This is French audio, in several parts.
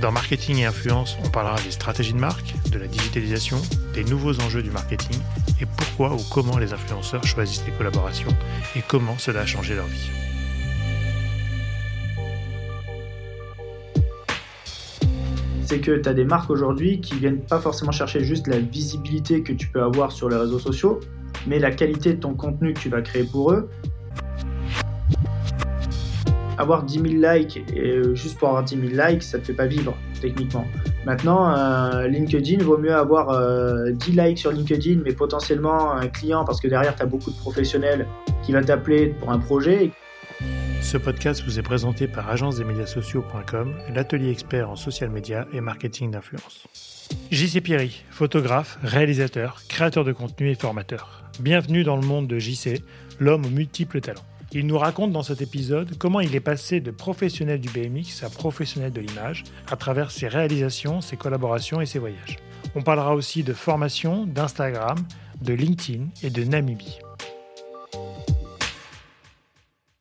Dans Marketing et Influence, on parlera des stratégies de marque, de la digitalisation, des nouveaux enjeux du marketing et pourquoi ou comment les influenceurs choisissent les collaborations et comment cela a changé leur vie. c'est que tu as des marques aujourd'hui qui viennent pas forcément chercher juste la visibilité que tu peux avoir sur les réseaux sociaux, mais la qualité de ton contenu que tu vas créer pour eux. Avoir 10 000 likes, et euh, juste pour avoir 10 000 likes, ça te fait pas vivre, techniquement. Maintenant, euh, LinkedIn, vaut mieux avoir 10 euh, likes sur LinkedIn, mais potentiellement un client, parce que derrière, tu as beaucoup de professionnels qui va t'appeler pour un projet. Ce podcast vous est présenté par agence-des-médias-sociaux.com, l'atelier expert en social media et marketing d'influence. JC Pierry, photographe, réalisateur, créateur de contenu et formateur. Bienvenue dans le monde de JC, l'homme aux multiples talents. Il nous raconte dans cet épisode comment il est passé de professionnel du BMX à professionnel de l'image à travers ses réalisations, ses collaborations et ses voyages. On parlera aussi de formation, d'Instagram, de LinkedIn et de Namibie.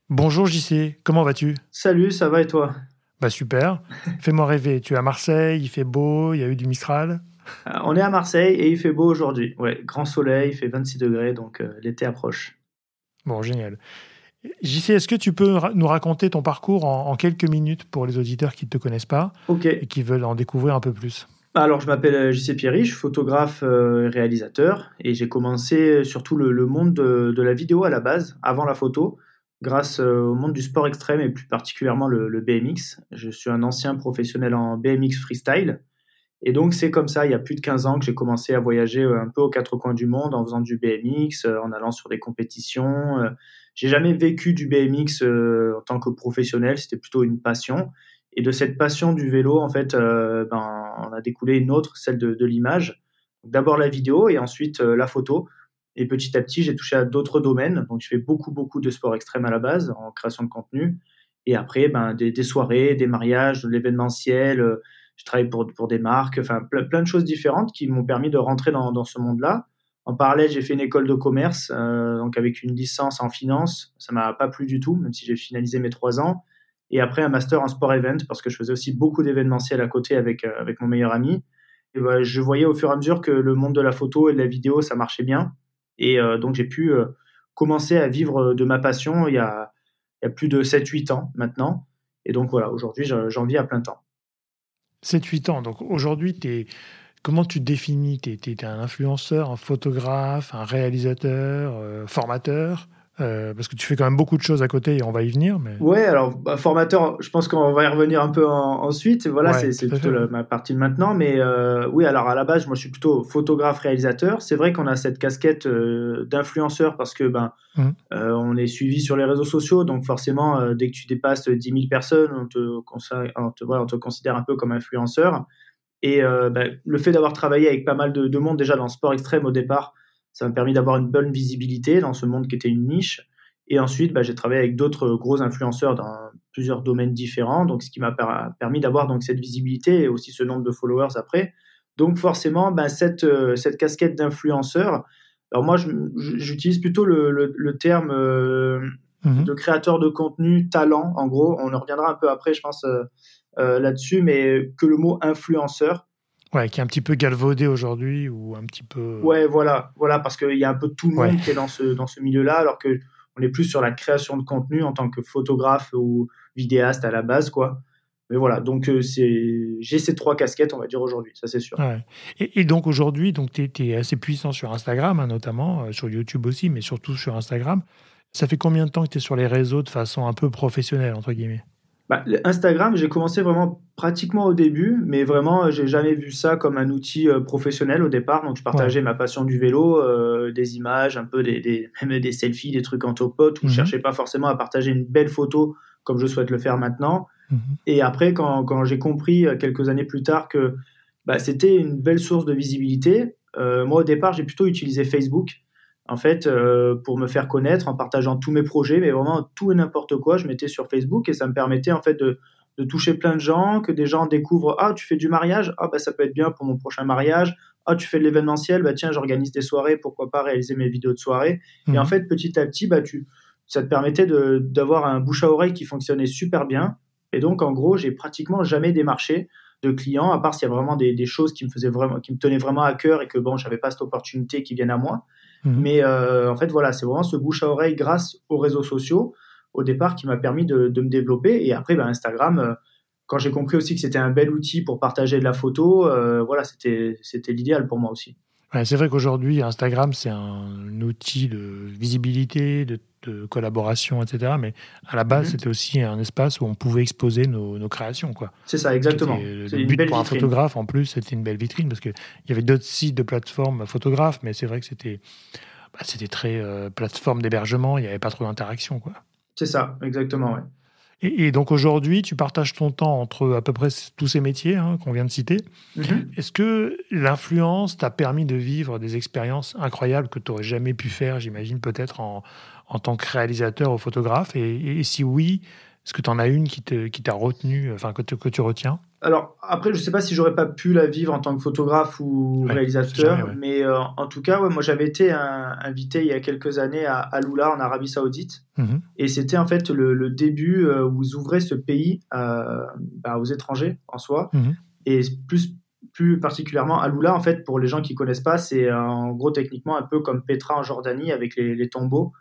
Bonjour JC, comment vas-tu? Salut, ça va et toi? Bah super. Fais-moi rêver, tu es à Marseille, il fait beau, il y a eu du Mistral? Euh, On est à Marseille et il fait beau aujourd'hui. Ouais, grand soleil, il fait 26 degrés, donc euh, l'été approche. Bon, génial. JC, est-ce que tu peux nous raconter ton parcours en, quelques minutes pour les auditeurs qui ne te connaissent pas et qui veulent en découvrir un peu plus? Alors, je m'appelle euh, JC Pierry, je suis photographe et réalisateur et j'ai commencé surtout le, monde de, la vidéo à la base, avant la photo grâce euh, au monde du sport extrême et plus particulièrement le, BMX. Je suis un ancien professionnel en BMX freestyle. Et donc, c'est comme ça, il y a plus de 15 ans que j'ai commencé à voyager euh, un peu aux quatre coins du monde en faisant du BMX, euh, en allant sur des compétitions. J'ai jamais vécu du BMX en tant que professionnel, c'était plutôt une passion. Et de cette passion du vélo, en fait, ben, on a découlé une autre, celle de, de l'image. D'abord la vidéo et ensuite la photo. Et petit à petit, j'ai touché à d'autres domaines. Donc, je fais beaucoup, beaucoup de sport extrême à la base, en création de contenu. Et après, ben, des, soirées, des mariages, de l'événementiel. Euh, je travaille pour, pour des marques, enfin, plein, de choses différentes qui m'ont permis de rentrer dans, dans ce monde-là. En parallèle, j'ai fait une école de commerce, euh, donc avec une licence en finance. Ça m'a pas plu du tout, même si j'ai finalisé mes trois ans. Et après, un master en sport event, parce que je faisais aussi beaucoup d'événementiel à côté avec, euh, avec mon meilleur ami. Et je voyais au fur et à mesure que le monde de la photo et de la vidéo, ça marchait bien. Et euh, donc, j'ai pu commencer à vivre de ma passion il y a, il y a plus de 7-8 ans maintenant. Et donc, voilà, aujourd'hui, j'en vis à plein temps. 7-8 ans. Donc, aujourd'hui, comment tu définis Tu es, un influenceur, un photographe, un réalisateur, euh, formateur euh, parce que tu fais quand même beaucoup de choses à côté et on va y venir. Mais... Ouais, alors bah, formateur, je pense qu'on va y revenir un peu ensuite. Voilà, c'est plutôt ma partie de maintenant. Mais euh, oui, alors à la base, moi je suis plutôt photographe réalisateur. C'est vrai qu'on a cette casquette euh, d'influenceur parce que ben mmh. on est suivi sur les réseaux sociaux, donc forcément dès que tu dépasses 10 000 personnes, on te, on te, on te considère un peu comme influenceur. Et ben, le fait d'avoir travaillé avec pas mal de, de monde déjà dans le sport extrême au départ ça m'a permis d'avoir une bonne visibilité dans ce monde qui était une niche. Et ensuite, bah, j'ai travaillé avec d'autres gros influenceurs dans plusieurs domaines différents, donc ce qui m'a permis d'avoir donc cette visibilité et aussi ce nombre de followers après. Donc forcément, bah, cette, euh, cette casquette d'influenceur, alors moi j'utilise plutôt le, le, terme euh, mhm. de créateur de contenu, talent, en gros, on en reviendra un peu après, je pense, euh, là-dessus, mais que le mot influenceur, Ouais, qui est un petit peu galvaudé aujourd'hui ou un petit peu. Ouais, voilà, voilà, parce qu'il y a un peu tout le monde qui est dans ce, dans ce milieu-là, alors que on est plus sur la création de contenu en tant que photographe ou vidéaste à la base, quoi. Mais voilà, donc euh, c'est j'ai ces trois casquettes, on va dire aujourd'hui, ça c'est sûr. Ouais. Et, donc aujourd'hui, donc tu es, assez puissant sur Instagram, hein, notamment, euh, sur YouTube aussi, mais surtout sur Instagram. Ça fait combien de temps que tu es sur les réseaux de façon un peu professionnelle, entre guillemets? Bah, Instagram, j'ai commencé vraiment pratiquement au début, mais vraiment, euh, j'ai jamais vu ça comme un outil euh, professionnel au départ. Donc, je partageais ma passion du vélo, euh, des images, un peu des, des, même des selfies, des trucs en top où je mhm. cherchais pas forcément à partager une belle photo comme je souhaite le faire maintenant. Mhm. Et après, quand, quand j'ai compris quelques années plus tard que bah, c'était une belle source de visibilité, moi, au départ, j'ai plutôt utilisé Facebook en fait, pour me faire connaître en partageant tous mes projets, mais vraiment tout et n'importe quoi, je mettais sur Facebook et ça me permettait en fait de, de toucher plein de gens, que des gens découvrent ah tu fais du mariage, ah bah ça peut être bien pour mon prochain mariage, ah tu fais de l'événementiel, bah tiens j'organise des soirées, pourquoi pas réaliser mes vidéos de soirée. Et en mhm. fait petit à petit bah tu ça te permettait d'avoir un bouche à oreille qui fonctionnait super bien. Et donc en gros j'ai pratiquement jamais démarché de clients à part s'il y a vraiment des, des, choses qui me faisaient vraiment qui me tenaient vraiment à cœur et que bon j'avais pas cette opportunité qui vienne à moi. Mhm. Mais euh, en fait voilà c'est vraiment ce bouche à oreille grâce aux réseaux sociaux au départ qui m'a permis de, me développer. Et après, ben, Instagram, euh, quand j'ai compris aussi que c'était un bel outil pour partager de la photo, euh, voilà, c'était l'idéal pour moi aussi. c'est vrai qu'aujourd'hui, Instagram, c'est un outil de visibilité, de, collaboration, etc. Mais à la base, mhm. c'était aussi un espace où on pouvait exposer nos, créations. C'est ça, exactement. Le but pour un photographe, en plus, c'était une belle vitrine parce qu'il y avait d'autres sites de plateformes photographes, mais c'est vrai que c'était bah, c'était très euh, plateforme d'hébergement, il n'y avait pas trop d'interaction. quoi. C'est ça, exactement, ouais. Et, donc aujourd'hui, tu partages ton temps entre à peu près tous ces métiers hein, qu'on vient de citer. Mhm. Est-ce que l'influence t'a permis de vivre des expériences incroyables que tu n'aurais jamais pu faire, j'imagine, peut-être en, en, tant que réalisateur ou photographe et, et si oui, est-ce que tu en as une qui t'a qui retenu, enfin que, que tu retiens? Alors après, je sais pas si j'aurais pas pu la vivre en tant que photographe ou réalisateur, mais euh, en tout cas, moi j'avais été invité il y a quelques années à, à Lula en Arabie Saoudite, mhm. et c'était en fait le, début euh, où ils ouvraient ce pays euh, bah, aux étrangers en soi, mhm. et plus plus particulièrement à Lula en fait pour les gens qui connaissent pas, c'est en gros techniquement un peu comme Petra en Jordanie avec les, tombeaux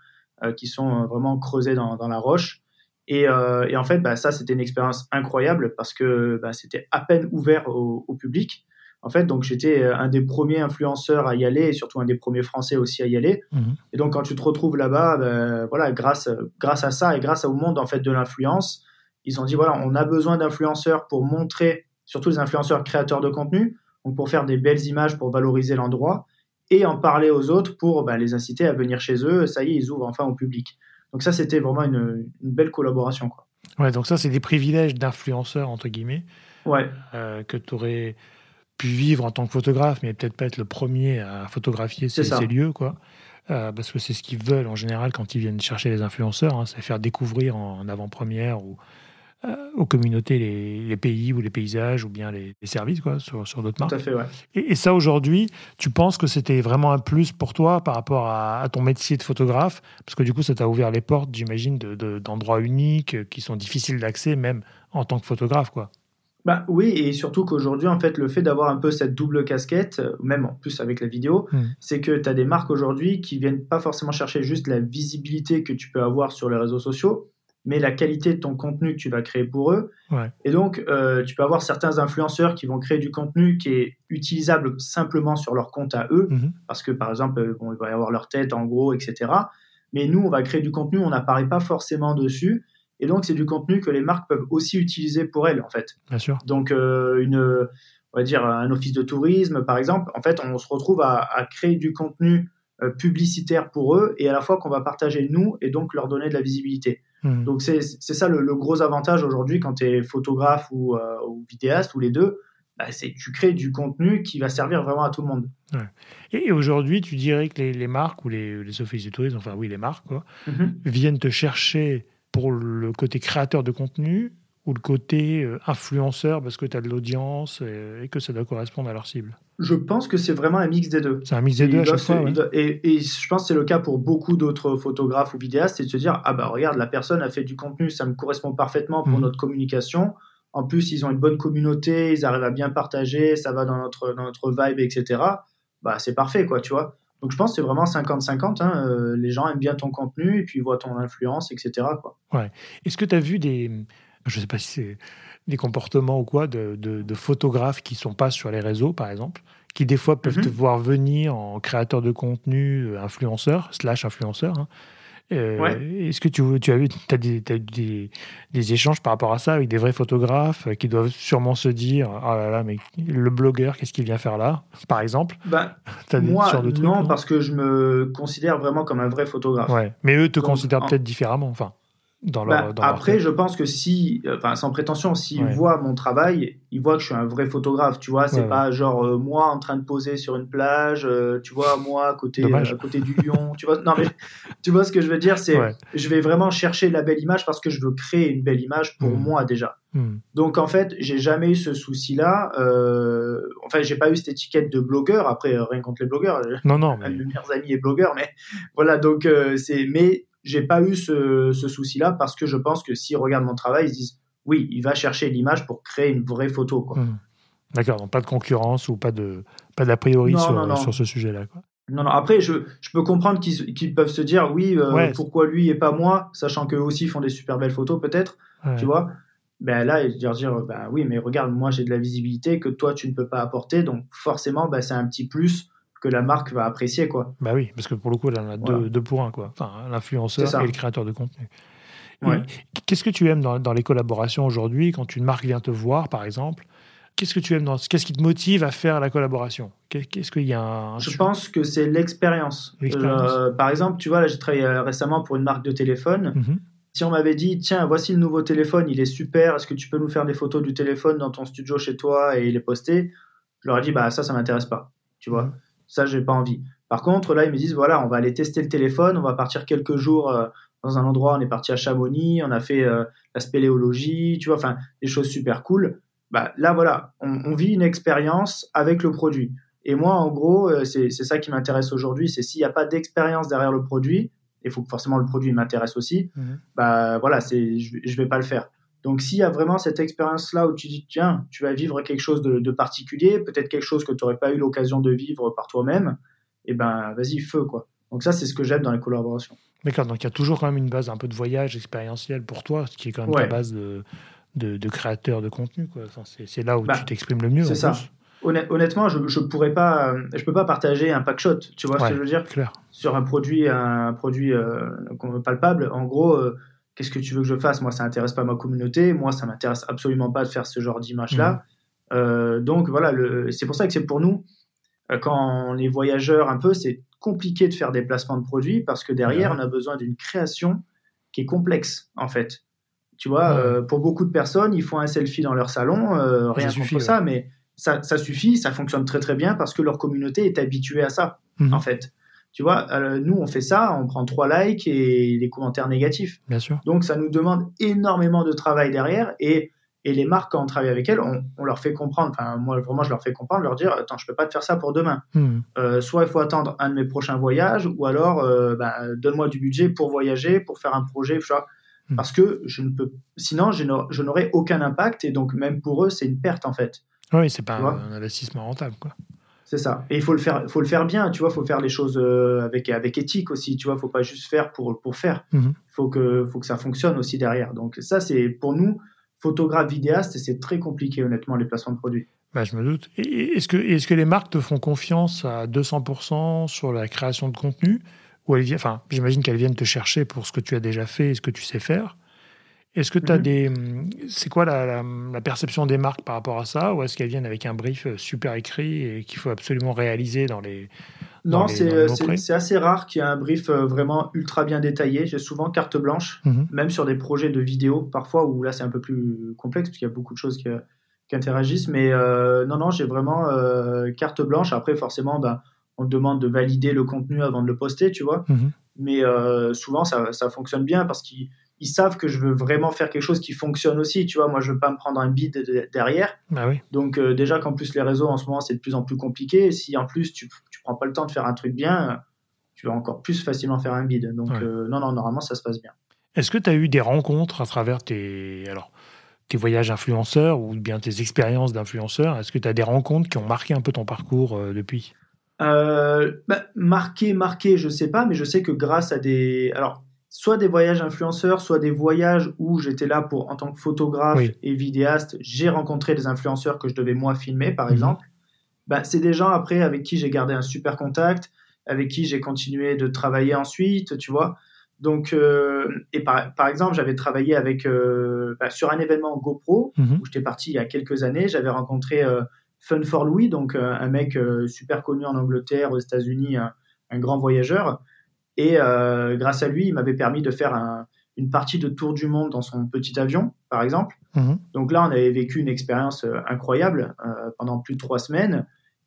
qui sont vraiment creusés dans, dans la roche. Euh, et, en fait, bah, ça, c'était une expérience incroyable parce que bah, c'était à peine ouvert au, public. En fait, donc j'étais euh, un des premiers influenceurs à y aller et surtout un des premiers Français aussi à y aller. Mhm. Et donc quand tu te retrouves là-bas, bah, voilà, grâce grâce à ça et grâce au monde en fait de l'influence, ils ont dit voilà, on a besoin d'influenceurs pour montrer, surtout les influenceurs créateurs de contenu, donc pour faire des belles images pour valoriser l'endroit et en parler aux autres pour les inciter à venir chez eux. Ça y est, ils ouvrent enfin au public. Donc ça, c'était vraiment une, belle collaboration. Quoi. Ouais, donc ça, c'est des privilèges d'influenceur, entre guillemets, ouais. Euh, que tu aurais pu vivre en tant que photographe, mais peut-être pas être le premier à photographier ces, ces lieux, quoi. Euh, parce que c'est ce qu'ils veulent en général quand ils viennent chercher les influenceurs, hein, c'est faire découvrir en avant-première ou aux communautés les, pays ou les paysages ou bien les, services quoi, sur, sur d'autres marques. Tout à fait, ouais. et, ça, aujourd'hui, tu penses que c'était vraiment un plus pour toi par rapport à, ton métier de photographe? Parce que du coup, ça t'a ouvert les portes, j'imagine, d'endroits de, uniques qui sont difficiles d'accès, même en tant que photographe. quoi. Bah oui, et surtout qu'aujourd'hui, en fait, le fait d'avoir un peu cette double casquette, euh, même en plus avec la vidéo, hmm. c'est que tu as des marques aujourd'hui qui viennent pas forcément chercher juste la visibilité que tu peux avoir sur les réseaux sociaux, mais la qualité de ton contenu que tu vas créer pour eux. Et donc, euh, tu peux avoir certains influenceurs qui vont créer du contenu qui est utilisable simplement sur leur compte à eux, mhm. parce que par exemple, euh, bon, il va y avoir leur tête en gros, etc. Mais nous, on va créer du contenu, on n'apparaît pas forcément dessus. Et donc, c'est du contenu que les marques peuvent aussi utiliser pour elles, en fait. Bien sûr. Donc, euh, une, on va dire un office de tourisme, par exemple, en fait, on se retrouve à, à créer du contenu publicitaire pour eux et à la fois qu'on va partager nous et donc leur donner de la visibilité. Hmm. Donc c'est ça le, gros avantage aujourd'hui quand tu es photographe ou, euh, ou, vidéaste ou les deux, bah, c'est tu crées du contenu qui va servir vraiment à tout le monde. Et, aujourd'hui, tu dirais que les, marques ou les, les offices de tourisme, enfin oui, les marques, quoi, mhm. viennent te chercher pour le côté créateur de contenu ou le côté euh, influenceur parce que tu as de l'audience et, que ça doit correspondre à leur cible Je pense que c'est vraiment un mix des deux. C'est un mix des deux à chaque fois. et, je pense que c'est le cas pour beaucoup d'autres photographes ou vidéastes, c'est de se dire ah bah regarde, la personne a fait du contenu, ça me correspond parfaitement pour mhm. notre communication. En plus, ils ont une bonne communauté, ils arrivent à bien partager, ça va dans notre, dans notre vibe, etc. Bah c'est parfait, quoi, tu vois. Donc je pense que c'est vraiment 50-50. Hein. Euh, les gens aiment bien ton contenu et puis ils voient ton influence, etc. Quoi. Ouais. Est-ce que tu as vu des, je ne sais pas si c'est des comportements ou quoi, de, de, photographes qui sont pas sur les réseaux, par exemple, qui des fois peuvent mhm. te voir venir en créateur de contenu, euh, influenceur, slash influenceur. Hein. Euh, est-ce que tu, tu as eu as des, des, des, échanges par rapport à ça avec des vrais photographes qui doivent sûrement se dire Ah là là, mais le blogueur, qu'est-ce qu'il vient faire là? Par exemple bah, Moi, non, parce que je me considère vraiment comme un vrai photographe. Ouais. Mais eux te considèrent peut-être différemment. Enfin dans Bah, dans après, je pense que si, enfin, sans prétention, s'ils Ouais. voient mon travail, ils voient que je suis un vrai photographe, tu vois. C'est Ouais, pas genre euh, moi en train de poser sur une plage, euh, tu vois, moi à côté, euh, à côté du lion, tu vois. Non, mais tu vois ce que je veux dire, c'est, je vais vraiment chercher la belle image parce que je veux créer une belle image pour Mhm. moi déjà. Hmm. Donc en fait, j'ai jamais eu ce souci-là. Euh, enfin, j'ai pas eu cette étiquette de blogueur. Après, euh, rien contre les blogueurs. Non, non, Un mais de mes meilleurs amis est blogueur, mais voilà. Donc euh, c'est, mais j'ai pas eu ce, ce souci-là parce que je pense que s'ils regardent mon travail, ils se disent oui, il va chercher l'image pour créer une vraie photo. Quoi. Hmm. D'accord, donc pas de concurrence ou pas de pas d'a priori Non, sur, non, non. sur ce sujet-là. Quoi. Non, non. Après, je, je peux comprendre qu'ils, qu'ils peuvent se dire oui, euh, Ouais. pourquoi lui et pas moi, sachant qu'eux aussi font des super belles photos peut-être. Ouais. tu vois ben là ils dire dire ben oui mais regarde moi j'ai de la visibilité que toi tu ne peux pas apporter donc forcément ben, c'est un petit plus que la marque va apprécier quoi Bah oui, parce que pour le coup, là, on a Voilà. deux, deux pour un, quoi. Enfin, l'influenceur et le créateur de contenu. Ouais. Qu'est-ce que tu aimes dans, dans les collaborations aujourd'hui quand une marque vient te voir, par exemple? Qu'est-ce que tu aimes dans Qu'est-ce qui te motive à faire la collaboration? Qu'est- Qu'est-ce qu'il y a un je pense que c'est l'expérience. Euh, par exemple tu vois là j'ai travaillé euh, récemment pour une marque de téléphone Mhm. si on m'avait dit tiens voici le nouveau téléphone il est super est-ce que tu peux nous faire des photos du téléphone dans ton studio chez toi et les poster? Je leur ai dit bah ça ça m'intéresse pas tu vois? Mhm. Ça j'ai pas envie par contre là ils me disent voilà on va aller tester le téléphone on va partir quelques jours euh, dans un endroit on est parti à Chamonix on a fait euh, la spéléologie tu vois enfin des choses super cool bah là voilà on, on vit une expérience avec le produit et moi en gros euh, c'est c'est ça qui m'intéresse aujourd'hui c'est s'il n'y a pas d'expérience derrière le produit il faut que forcément le produit m'intéresse aussi Mhm. bah voilà, c'est je, je vais pas le faire. Donc s'il y a vraiment cette expérience-là où tu dis tiens, tu vas vivre quelque chose de, de particulier, peut-être quelque chose que tu n'aurais pas eu l'occasion de vivre par toi-même, et ben vas-y feu quoi. Donc ça c'est ce que j'aime dans les collaborations. D'accord, donc il y a toujours quand même une base un peu de voyage expérientiel pour toi, ce qui est quand même ta Ouais. base de, de, de créateur de contenu. quoi. Enfin, c'est là où Bah, tu t'exprimes le mieux. c'est ça. plus. Honnêtement, je je pourrais pas, je peux pas partager un pack shot. Tu vois ce que je veux dire? Clair. sur un produit, un produit euh, palpable. En gros, euh, qu'est-ce que tu veux que je fasse? Moi, ça intéresse pas ma communauté. Moi, ça m'intéresse absolument pas de faire ce genre d'image-là. Euh, donc voilà, c'est pour ça que c'est pour nous, euh, quand on est voyageur un peu, c'est compliqué de faire des placements de produits parce que derrière, on a besoin d'une création qui est complexe en fait. Tu vois, euh, pour beaucoup de personnes, ils font un selfie dans leur salon, euh, rien contre suffit, ça, mais ça, ça suffit, ça fonctionne très très bien parce que leur communauté est habituée à ça Mhm. en fait. Tu vois, euh, nous on fait ça, on prend trois likes et des commentaires négatifs. Bien sûr. Donc ça nous demande énormément de travail derrière et, et les marques quand on travaille avec elles, on, on leur fait comprendre, enfin moi vraiment je leur fais comprendre, leur dire attends je peux pas te faire ça pour demain. Mhm. Euh, soit il faut attendre un de mes prochains voyages ou alors euh, bah, donne-moi du budget pour voyager, pour faire un projet, tu vois. Hmm. Parce que je ne peux, sinon je n'aurais aucun impact et donc même pour eux c'est une perte en fait. Oui, c'est pas un investissement rentable. Quoi. C'est ça. Et il faut le faire, faut le faire bien, tu vois. Faut faire les choses euh, avec avec éthique aussi, tu vois. Faut pas juste faire pour pour faire. Mhm. Faut que faut que ça fonctionne aussi derrière. Donc ça c'est pour nous photographes vidéastes, c'est très compliqué honnêtement les placements de produits. Bah, je me doute. Est-ce que, est que les marques te font confiance à 200% sur la création de contenu ou elles enfin, j'imagine qu'elles viennent te chercher pour ce que tu as déjà fait et ce que tu sais faire. Est-ce que tu as Mhm. des. C'est quoi la, la- la perception des marques par rapport à ça Ou est-ce qu'elles viennent avec un brief euh, super écrit et qu'il faut absolument réaliser dans les. Dans Non, c'est assez rare qu'il y ait un brief euh, vraiment ultra bien détaillé. J'ai souvent carte blanche, Mhm. même sur des projets de vidéo parfois où là c'est un peu plus complexe parce qu'il y a beaucoup de choses qui, qui interagissent. Mais euh, non, non, j'ai vraiment euh, carte blanche. Après, forcément, ben, on te demande de valider le contenu avant de le poster, tu vois. Mhm. Mais euh, souvent, ça, ça fonctionne bien parce qu'ils ils savent que je veux vraiment faire quelque chose qui fonctionne aussi. Tu vois, moi, je veux pas me prendre un bid de- derrière. Bah oui. Donc, euh, déjà qu'en plus, les réseaux en ce moment, c'est de plus en plus compliqué. Et si en plus, tu, tu prends pas le temps de faire un truc bien, tu vas encore plus facilement faire un bid. Donc, Ouais. euh, non, non, normalement, ça se passe bien. Est-ce que tu as eu des rencontres à travers tes, alors, tes voyages influenceurs ou bien tes expériences d'influenceurs? Est-ce que tu as des rencontres qui ont marqué un peu ton parcours euh, depuis? Bah, marqué, marqué, je sais pas, mais je sais que grâce à des. Alors, soit des voyages influenceurs, soit des voyages où j'étais là pour, en tant que photographe Oui. et vidéaste, j'ai rencontré des influenceurs que je devais moi filmer, par Mhm. exemple. Bah, c'est des gens après avec qui j'ai gardé un super contact, avec qui j'ai continué de travailler ensuite, tu vois. Donc, euh, et par, par exemple, j'avais travaillé avec euh, bah, sur un événement GoPro Mhm. où j'étais parti il y a quelques années. J'avais rencontré euh, Fun for Louis, donc un mec super connu en Angleterre, aux États-Unis, un, un grand voyageur. Et euh, grâce à lui, il m'avait permis de faire un, une partie de tour du monde dans son petit avion, par exemple. Mhm. Donc là, on avait vécu une expérience euh, incroyable euh, pendant plus de trois semaines.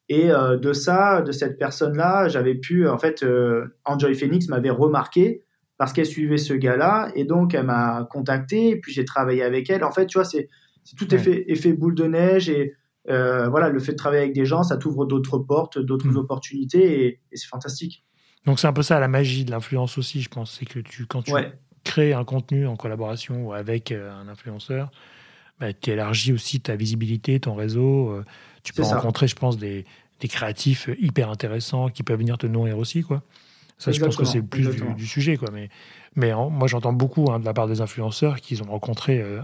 Et euh, de ça, de cette personne-là, j'avais pu, en fait, euh, Enjoy Phoenix m'avait remarqué parce qu'elle suivait ce gars-là. Et donc, elle m'a contacté. Et puis, j'ai travaillé avec elle. En fait, tu vois, c'est c'est tout Ouais. effet, effet boule de neige. Et euh, voilà, le fait de travailler avec des gens, ça t'ouvre d'autres portes, d'autres Mhm. opportunités. Et, et c'est fantastique. Donc c'est un peu ça la magie de l'influence aussi, je pense. C'est que tu, quand tu Ouais, crées un contenu en collaboration ou avec euh, un influenceur, bah, tu élargis aussi ta visibilité, ton réseau. euh, tu peux ça. rencontrer, je pense, des, des créatifs hyper intéressants qui peuvent venir te nourrir aussi. Quoi. Ça, je pense que c'est plus du, sujet. Quoi. Mais, mais en- moi, j'entends beaucoup hein, de la part des influenceurs qu'ils ont rencontré euh,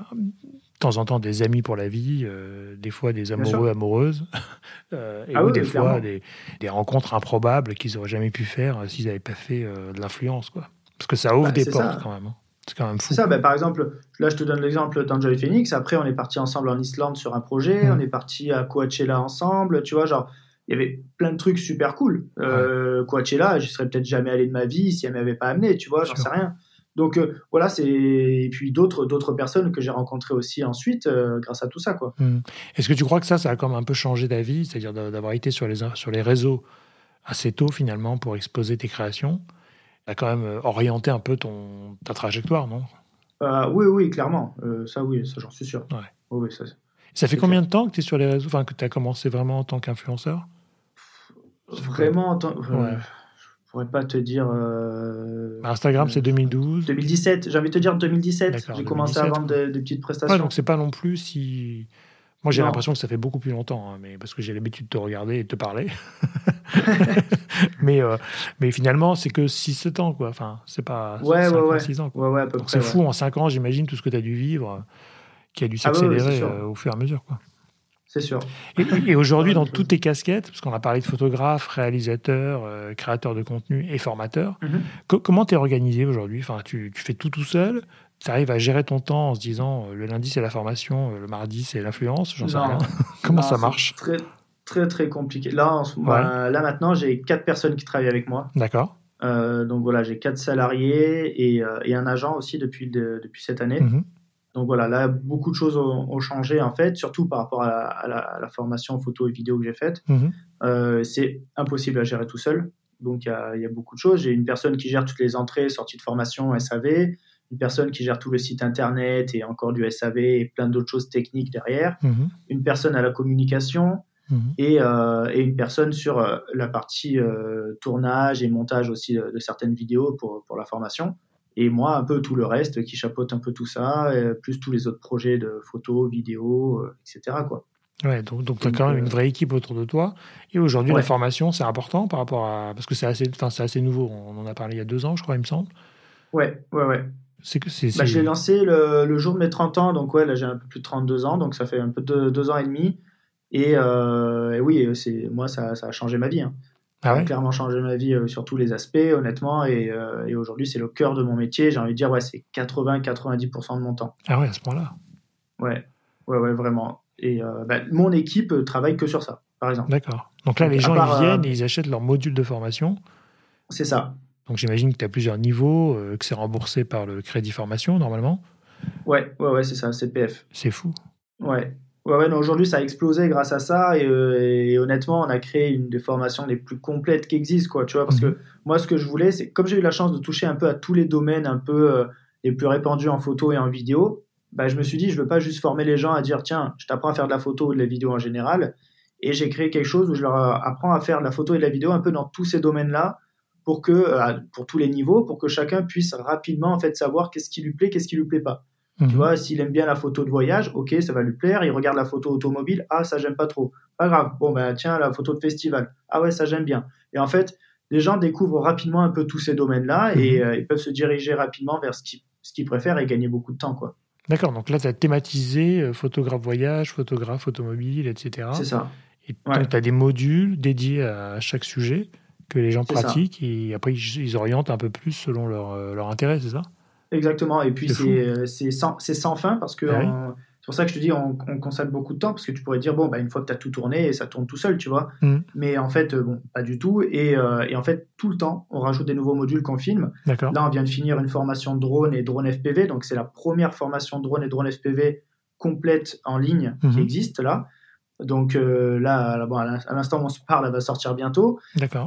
temps en temps des amis pour la vie, euh, des fois des amoureux, amoureuses, euh, et Ah ou oui, des fois des, des rencontres improbables qu'ils n'auraient jamais pu faire euh, s'ils n'avaient pas fait euh, de l'influence. quoi. Parce que ça ouvre Bah, des portes ça. quand même. hein. C'est quand même fou. Ça, ben, par exemple, là je te donne l'exemple d'Enjoy Phoenix. Après, on est parti ensemble en Islande sur un projet, Mhm. on est parti à Coachella ensemble, tu vois, genre, il y avait plein de trucs super cool. Coachella, je serais peut-être jamais allé de ma vie si elle m'avait pas amené, tu vois, j'en sais rien. Donc euh, voilà, c'est. Et puis d'autres d'autres personnes que j'ai rencontrées aussi ensuite euh, grâce à tout ça, quoi. Hmm. Est-ce que tu crois que ça, ça a comme un peu changé ta vie, c'est-à-dire d'a- d'avoir été sur les, sur les réseaux assez tôt finalement pour exposer tes créations? Ça a quand même euh, orienté un peu ton, ta trajectoire, non? Euh, oui, oui, clairement. Ça, oui, ça, j'en suis sûr. Ouais. Oui, oui, ça, Ça fait combien de temps que tu es sur les réseaux, enfin que tu as commencé vraiment en tant qu'influenceur? Vraiment, en tant- Ouais. Je pourrais pas te dire. euh, Bah, Instagram, c'est 2012. 2017, j'ai envie de te dire 2017. D'accord, J'ai commencé à 2017, vendre des, petites prestations. Ouais, donc c'est pas non plus si. Moi, j'ai l'impression que ça fait beaucoup plus longtemps, hein, mais parce que j'ai l'habitude de te regarder et de te parler. mais, euh, mais finalement, c'est que 6-7 ans, quoi. Enfin, c'est pas Ouais, 5 ouais, ans, ouais. 6 ans. Quoi. Ouais, ouais, à peu Donc près. c'est fou, en 5 ans, j'imagine tout ce que tu as dû vivre, euh, qui a dû Ah s'accélérer euh, au fur et à mesure. Quoi. C'est sûr. Et, et aujourd'hui, dans toutes tes casquettes, parce qu'on a parlé de photographe, réalisateur, euh, créateur de contenu et formateur, Mhm. co- comment tu es organisé aujourd'hui? Enfin, tu, tu fais tout tout seul? Tu arrives à gérer ton temps en se disant euh, le lundi c'est la formation, euh, le mardi c'est l'influence? J'en sais rien. comment Non, ça marche? Très, très, très compliqué. Là, en ce- bah, là maintenant, j'ai quatre personnes qui travaillent avec moi. D'accord. Donc voilà, j'ai quatre salariés et, et un agent aussi depuis, depuis cette année. Mhm. Donc voilà, là, beaucoup de choses ont, ont changé en fait, surtout par rapport à la, à la- à la formation photo et vidéo que j'ai faite. Mhm. Euh, c'est impossible à gérer tout seul. Donc il y a, il y a beaucoup de choses. J'ai une personne qui gère toutes les entrées, sorties de formation, SAV, une personne qui gère tout le site internet et encore du SAV et plein d'autres choses techniques derrière, Mhm. une personne à la communication Mhm. et, euh, et une personne sur euh, la partie euh, tournage et montage aussi de, de certaines vidéos pour, pour la formation. Et moi, un peu tout le reste qui chapeaute un peu tout ça, euh, plus tous les autres projets de photos, vidéos, euh, etc. Quoi. Ouais, donc donc tu as quand même euh, une vraie équipe autour de toi. Et aujourd'hui, Ouais. la formation, c'est important par rapport à. Parce que c'est assez, assez nouveau. On en a parlé il y a deux ans, je crois, il me semble. Ouais, ouais, ouais. C'est que c'est. Bah, je l'ai lancé le, le jour de mes 30 ans, donc ouais, là j'ai un peu plus de 32 ans, donc ça fait un peu de deux ans et demi. Et, euh, et oui, moi ça, ça a changé ma vie. hein. Ah Ça a ouais clairement changé ma vie euh, sur tous les aspects, honnêtement. Et, euh, et aujourd'hui, c'est le cœur de mon métier. J'ai envie de dire, ouais, c'est 80-90% de mon temps. Ah ouais, à ce point-là. Ouais, ouais, ouais, vraiment. Et euh, bah, mon équipe euh, travaille que sur ça, par exemple. D'accord. Donc là, Donc, les gens, part, ils viennent et ils achètent leur module de formation. C'est ça. Donc j'imagine que tu as plusieurs niveaux, que c'est remboursé par le crédit formation, normalement. Ouais, ouais, ouais, c'est ça, CPF. C'est fou. Ouais. Ouais, ouais, aujourd'hui, ça a explosé grâce à ça. Et, euh, et honnêtement, on a créé une des formations les plus complètes qui existent, quoi. Tu vois, parce Mhm. que moi, ce que je voulais, c'est comme j'ai eu la chance de toucher un peu à tous les domaines un peu euh, les plus répandus en photo et en vidéo, bah, je me suis dit, je veux pas juste former les gens à dire, tiens, je t'apprends à faire de la photo ou de la vidéo en général. Et j'ai créé quelque chose où je leur apprends à faire de la photo et de la vidéo un peu dans tous ces domaines-là pour que, euh, pour tous les niveaux, pour que chacun puisse rapidement, en fait, savoir qu'est-ce qui lui plaît, qu'est-ce qui lui plaît pas. Tu Mhm. vois, s'il aime bien la photo de voyage, ok, ça va lui plaire. Il regarde la photo automobile, ah, ça j'aime pas trop. Pas grave. Bon, ben tiens, la photo de festival. Ah ouais, ça j'aime bien. Et en fait, les gens découvrent rapidement un peu tous ces domaines-là et Mhm. euh, ils peuvent se diriger rapidement vers ce qu'ils ce qu'ils préfèrent et gagner beaucoup de temps, quoi. D'accord, donc là, tu as thématisé euh, photographe voyage, photographe automobile, etc. C'est ça. Et Ouais. donc, tu as des modules dédiés à chaque sujet que les gens ça. pratiquent et après, ils, ils orientent un peu plus selon leur, euh, leur intérêt, c'est ça? Exactement. Et puis C'est euh, sans, sans fin parce que Ah C'est pour ça que je te dis, on, on, consacre beaucoup de temps parce que tu pourrais dire, bon, bah, une fois que tu as tout tourné, ça tourne tout seul, tu vois. Mm. Mais en fait, bon, pas du tout. Et, euh, et, en fait, tout le temps, on rajoute des nouveaux modules qu'on filme. Là, on vient de finir une formation drone et drone FPV. Donc, c'est la première formation drone et drone FPV complète en ligne qui Mhm. existe là. Donc euh, là, bon, à l'instant où on se parle, elle va sortir bientôt.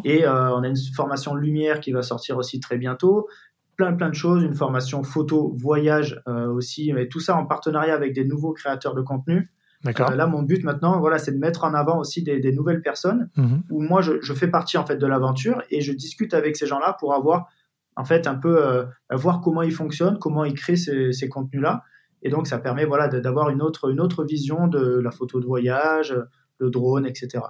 Et euh, on a une formation lumière qui va sortir aussi très bientôt. Plein, plein de choses. Une formation photo, voyage euh, aussi. Mais tout ça en partenariat avec des nouveaux créateurs de contenu. D'accord. Euh, là, mon but maintenant, voilà, c'est de mettre en avant aussi des, des nouvelles personnes Mhm. où moi, je, je fais partie en fait de l'aventure et je discute avec ces gens-là pour avoir en fait un peu euh, voir comment ils fonctionnent, comment ils créent ces, ces contenus-là. Et donc, ça permet voilà d'avoir une autre une autre vision de la photo de voyage, le drone, etc.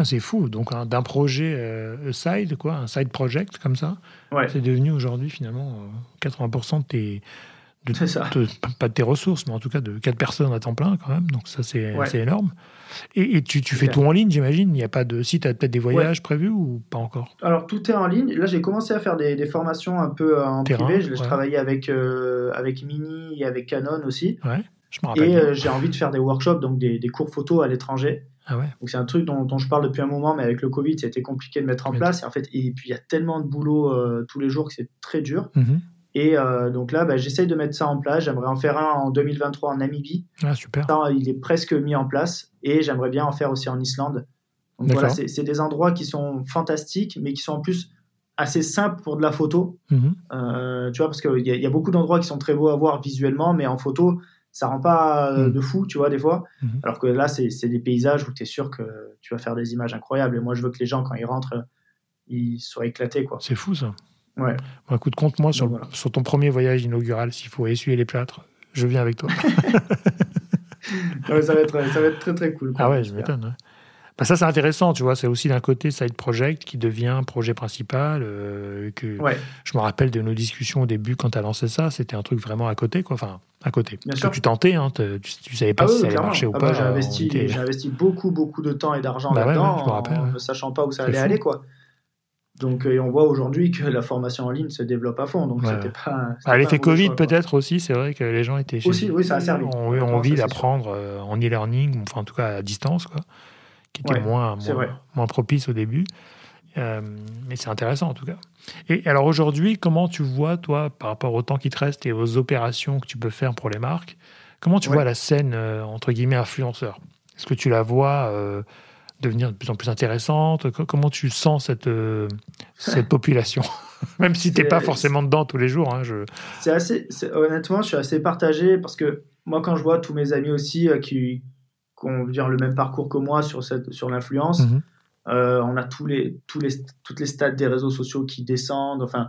Ah, c'est fou. Donc, un- d'un projet euh, side, quoi, un side project comme ça, Ouais, c'est devenu aujourd'hui finalement euh, 80% de tes. de- c'est ça. de- pas de tes ressources, mais en tout cas de 4 personnes à temps plein quand même. Donc, ça, c'est Ouais. énorme. Et, et tu, fais tout en ligne, j'imagine Il n'y a pas de. Si, tu as peut-être des voyages prévus ou pas encore? Alors tout est en ligne. Là, j'ai commencé à faire des, des formations un peu euh, en Terrain, privé. Je, je travaillais avec euh, avec Mini et avec Canon aussi. Je. Et euh, j'ai envie de faire des workshops, donc des, des cours photo à l'étranger. Ah ouais Donc c'est un truc dont, dont je parle depuis un moment, mais avec le Covid, ça a été compliqué de mettre en place. Et en fait, et puis il y a tellement de boulot euh, tous les jours que c'est très dur. Mhm. Et euh, donc là, bah, j'essaye de mettre ça en place. J'aimerais en faire un en 2023 en Namibie. Ah, super. Ça, il est presque mis en place. Et j'aimerais bien en faire aussi en Islande. Donc voilà, c'est des endroits qui sont fantastiques, mais qui sont en plus assez simples pour de la photo. Euh, tu vois, parce qu'il y, y a beaucoup d'endroits qui sont très beaux à voir visuellement, mais en photo, ça rend pas euh, Mm. de fou, tu vois, des fois. Mhm. Alors que là, c'est des paysages où tu es sûr que tu vas faire des images incroyables. Et moi, je veux que les gens, quand ils rentrent, ils soient éclatés, quoi. C'est fou ça. Ouais. Bon, écoute, compte-moi sur, voilà. sur ton premier voyage inaugural, s'il faut essuyer les plâtres. Je viens avec toi. Ça, va être, ça va être très, très cool. quoi. Ah ouais, je m'étonne. ouais. Bah ça, c'est intéressant, tu vois. C'est aussi d'un côté side project qui devient projet principal. euh, que Ouais, Je me rappelle de nos discussions au début quand tu as lancé ça. C'était un truc vraiment à côté, quoi. Enfin, à côté. Bien Parce sûr. que tu tentais, hein, te- tu, tu savais pas Ah si oui, ça allait clairement. marcher ou Ah pas. bah, j'ai on investi, était- j'ai investi beaucoup, beaucoup de temps et d'argent Bah ouais, là-dedans, ouais, je me rappelle, en ouais. ne sachant pas où ça C'est allait fou. aller, quoi. Donc, euh, et on voit aujourd'hui que la formation en ligne se développe à fond. Donc, Ouais. c'était pas. c'était Ah, pas l'effet Covid, choix, peut-être aussi. C'est vrai que les gens étaient chez Aussi, oui, ça a servi. ont Honnêtement, envie d'apprendre euh, en e-learning, enfin en tout cas à distance, quoi, qui était Ouais, moins, moins, propice au début. Euh, mais c'est intéressant en tout cas. Et alors aujourd'hui, comment tu vois, toi, par rapport au temps qui te reste et aux opérations que tu peux faire pour les marques, comment tu Ouais. vois la scène, euh, entre guillemets, influenceur? Est-ce que tu la vois euh, devenir de plus en plus intéressante? Co- Comment tu sens cette, cette population? Même si tu n'es pas forcément dedans tous les jours. Hein, je... Assez, honnêtement, je suis assez partagé parce que moi, quand je vois tous mes amis aussi qui, qui ont je veux dire, le même parcours que moi sur, cette, sur l'influence, Mhm. euh, on a tous les, tous les, toutes les stats des réseaux sociaux qui descendent, enfin,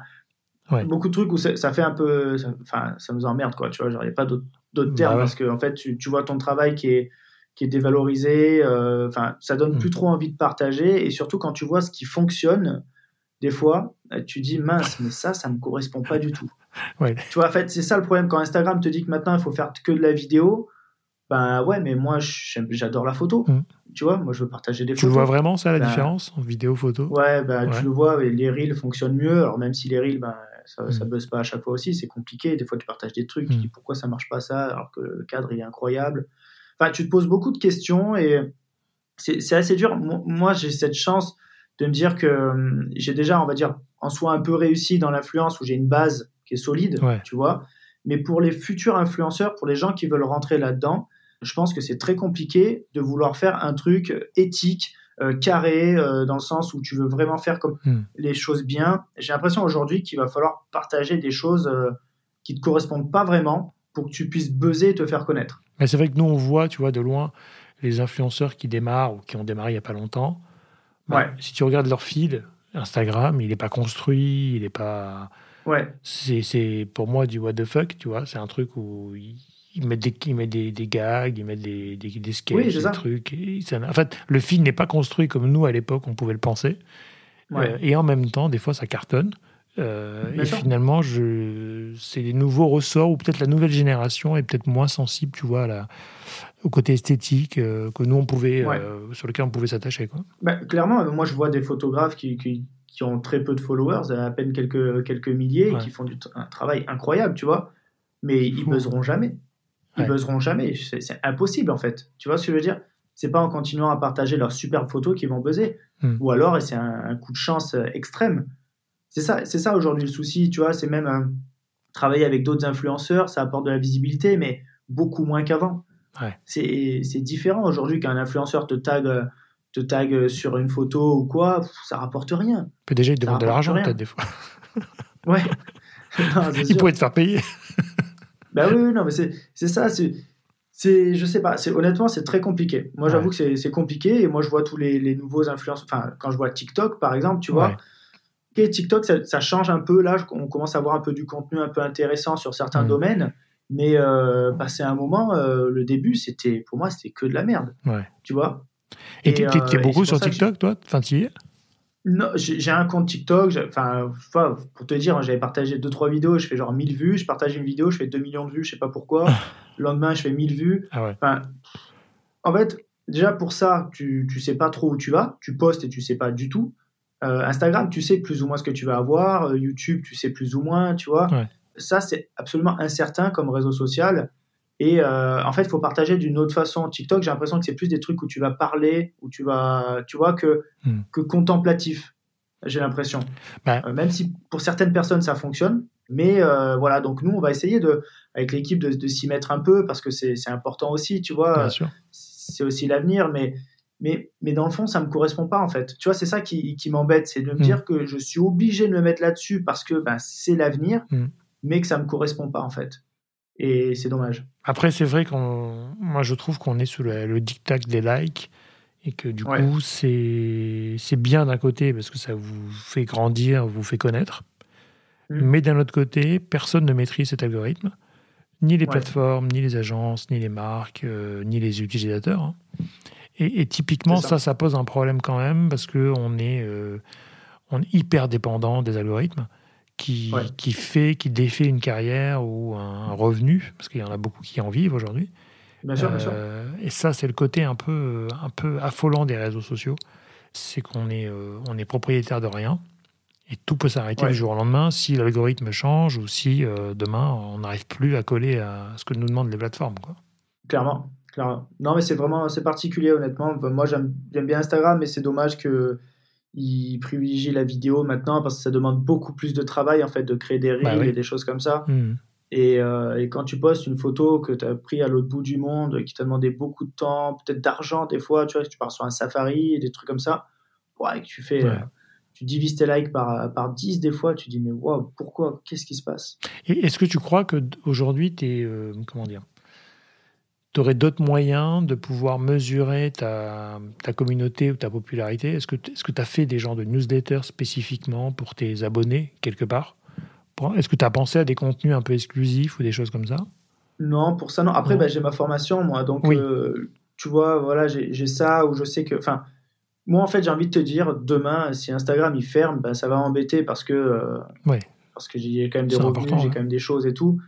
Ouais. beaucoup de trucs où ça, fait un peu, ça, enfin, ça nous emmerde, quoi, tu vois, genre, il n'y a pas d'autres Bah termes ouais. parce que, en fait, tu, tu vois ton travail qui est, qui est dévalorisé, euh, enfin, ça donne Mhm. plus trop envie de partager et surtout quand tu vois ce qui fonctionne, des fois, euh, tu dis mince, mais ça, ça me correspond pas du tout. Ouais. Tu vois, en fait, c'est ça le problème quand Instagram te dit que maintenant il faut faire que de la vidéo. Ben ouais, mais moi j'adore la photo. Mhm. Tu vois, moi je veux partager des Tu photos. vois vraiment, ça, la Bah, différence en vidéo, photo? Ouais, Ouais. tu le vois, les reels fonctionnent mieux. Alors même si les reels, ben, ça, ça Mhm. buzz pas à chaque fois aussi, c'est compliqué. Des fois tu partages des trucs, tu Mhm. dis pourquoi ça marche pas ça, alors que le cadre il est incroyable. Enfin, tu te poses beaucoup de questions et c'est assez dur. Mo- Moi j'ai cette chance de me dire que hum, j'ai déjà, on va dire, en soi un peu réussi dans l'influence où j'ai une base qui est solide, Ouais. tu vois. Mais pour les futurs influenceurs, pour les gens qui veulent rentrer là-dedans, je pense que c'est très compliqué de vouloir faire un truc éthique, euh, carré, euh, dans le sens où tu veux vraiment faire comme Hmm. les choses bien. J'ai l'impression aujourd'hui qu'il va falloir partager des choses euh, qui te correspondent pas vraiment pour que tu puisses buzzer et te faire connaître. Mais c'est vrai que nous, on voit, tu vois, de loin, les influenceurs qui démarrent ou qui ont démarré il n'y a pas longtemps. Bah, Ouais. Si tu regardes leur feed, Instagram, il n'est pas construit, il n'est pas. Ouais, C'est, pour moi du what the fuck, tu vois. C'est un truc où ils mettent, des, ils mettent des, des gags, ils mettent des, des, des sketchs, Oui, c'est des ça. trucs. et ça n'a- en fait, le feed n'est pas construit comme nous, à l'époque, on pouvait le penser. ouais. Euh, et en même temps, des fois, ça cartonne. Euh, et sûr. finalement, je... c'est des nouveaux ressorts ou peut-être la nouvelle génération est peut-être moins sensible, tu vois, à la- au côté esthétique euh, que nous on pouvait, Ouais. sur lequel on pouvait s'attacher, quoi. Bah, clairement, moi je vois des photographes qui, qui, qui ont très peu de followers, à peine quelques, quelques milliers, Ouais. et qui font du, un travail incroyable, tu vois, mais ils buzzeront jamais. Ils buzzeront jamais. C'est impossible en fait. Tu vois ce que je veux dire? C'est pas en continuant à partager leurs superbes photos qu'ils vont buzzer. Hmm. Ou alors, et c'est un, coup de chance euh, extrême. C'est ça, c'est ça aujourd'hui le souci. Tu vois, c'est même euh, travailler avec d'autres influenceurs, ça apporte de la visibilité, mais beaucoup moins qu'avant. C'est différent aujourd'hui qu'un influenceur te tag euh, te tag sur une photo ou quoi, ça rapporte rien. Peut déjà il demande de l'argent peut-être des fois. ouais. il pourrait te faire payer. Bah oui, non, mais c'est ça. C'est, je sais pas. C'est honnêtement, c'est très compliqué. Moi, j'avoue que c'est compliqué. Et moi, je vois tous les, les nouveaux influenceurs. Enfin, quand je vois TikTok, par exemple, tu vois. Ok, TikTok, ça, change un peu. Là, on commence à voir un peu du contenu un peu intéressant sur certains mm. domaines. Mais euh, passer un moment, euh, le début, c'était pour moi, c'était que de la merde. Ouais. Tu vois? Et tu es, euh, beaucoup sur TikTok, toi Enfin, tu y es non, j'ai un compte TikTok. Enfin, pour te dire, j'avais partagé 2-3 vidéos, je fais genre 1000 vues. Je partage une vidéo, je fais 2 millions de vues, je sais pas pourquoi. Le lendemain, je fais 1000 vues. Ah enfin, en fait, déjà pour ça, tu, tu sais pas trop où tu vas. Tu postes et tu sais pas du tout. Euh, Instagram, tu sais plus ou moins ce que tu vas avoir. Euh, YouTube, tu sais plus ou moins, tu vois. Ça, c'est absolument incertain comme réseau social. Et euh, en fait, il faut partager d'une autre façon. TikTok, j'ai l'impression que c'est plus des trucs où tu vas parler, où tu vas, tu vois, que, hmm. que contemplatif. J'ai l'impression. Bah. Euh, même si pour certaines personnes ça fonctionne, mais euh, voilà. Donc nous, on va essayer de, avec l'équipe, de, s'y mettre un peu parce que c'est important aussi, tu vois. C'est aussi l'avenir, mais mais, mais dans le fond, ça me correspond pas en fait. Tu vois, c'est ça qui, qui m'embête, c'est de me hmm. dire que je suis obligé de me mettre là-dessus parce que ben, c'est l'avenir, hmm. mais que ça me correspond pas en fait. Et c'est dommage. Après, c'est vrai qu'on, moi, je trouve qu'on est sous le, diktat des likes et que du coup, c'est, c'est bien d'un côté parce que ça vous fait grandir, vous fait connaître. Mm. Mais d'un autre côté, personne ne maîtrise cet algorithme, ni les plateformes, ni les agences, ni les marques, euh, ni les utilisateurs. Hein. Et, typiquement, ça. ça. pose un problème quand même parce qu'on est, euh, on est hyper dépendant des algorithmes qui, qui, fait, qui défait une carrière ou un revenu, parce qu'il y en a beaucoup qui en vivent aujourd'hui. Bien sûr, bien sûr. Euh, et ça, c'est le côté un peu, un peu affolant des réseaux sociaux. C'est qu'on est, euh, on est propriétaire de rien. Et tout peut s'arrêter du jour au lendemain si l'algorithme change ou si euh, demain on n'arrive plus à coller à ce que nous demandent les plateformes. Quoi. Clairement, clairement. Non, mais c'est vraiment c'est particulier, honnêtement. Moi, j'aime bien Instagram, mais c'est dommage que ils privilégient la vidéo maintenant parce que ça demande beaucoup plus de travail en fait de créer des bah reels et des choses comme ça. Hmm. Et, euh, et, quand tu postes une photo que tu as pris à l'autre bout du monde, qui t'a demandé beaucoup de temps, peut-être d'argent des fois, tu vois, tu pars sur un safari et des trucs comme ça, ouais, que tu fais, euh, tu divises tes likes par, par 10 des fois, tu dis mais wow, pourquoi, qu'est-ce qui se passe? Et est-ce que tu crois qu'aujourd'hui, tu es, euh, comment dire, tu aurais d'autres moyens de pouvoir mesurer ta, ta, communauté ou ta popularité? Est-ce que tu as fait des genres de newsletters spécifiquement pour tes abonnés quelque part? Est-ce que tu as pensé à des contenus un peu exclusifs ou des choses comme ça? Non, pour ça, non. Après, bah, j'ai ma formation, moi. Donc, euh, tu vois, voilà, j'ai ça où je sais que. Enfin, moi, en fait, j'ai envie de te dire, demain, si Instagram il ferme, bah, ça va m'embêter parce que. Euh, parce que j'ai quand même des revenus, j'ai quand même des choses et tout.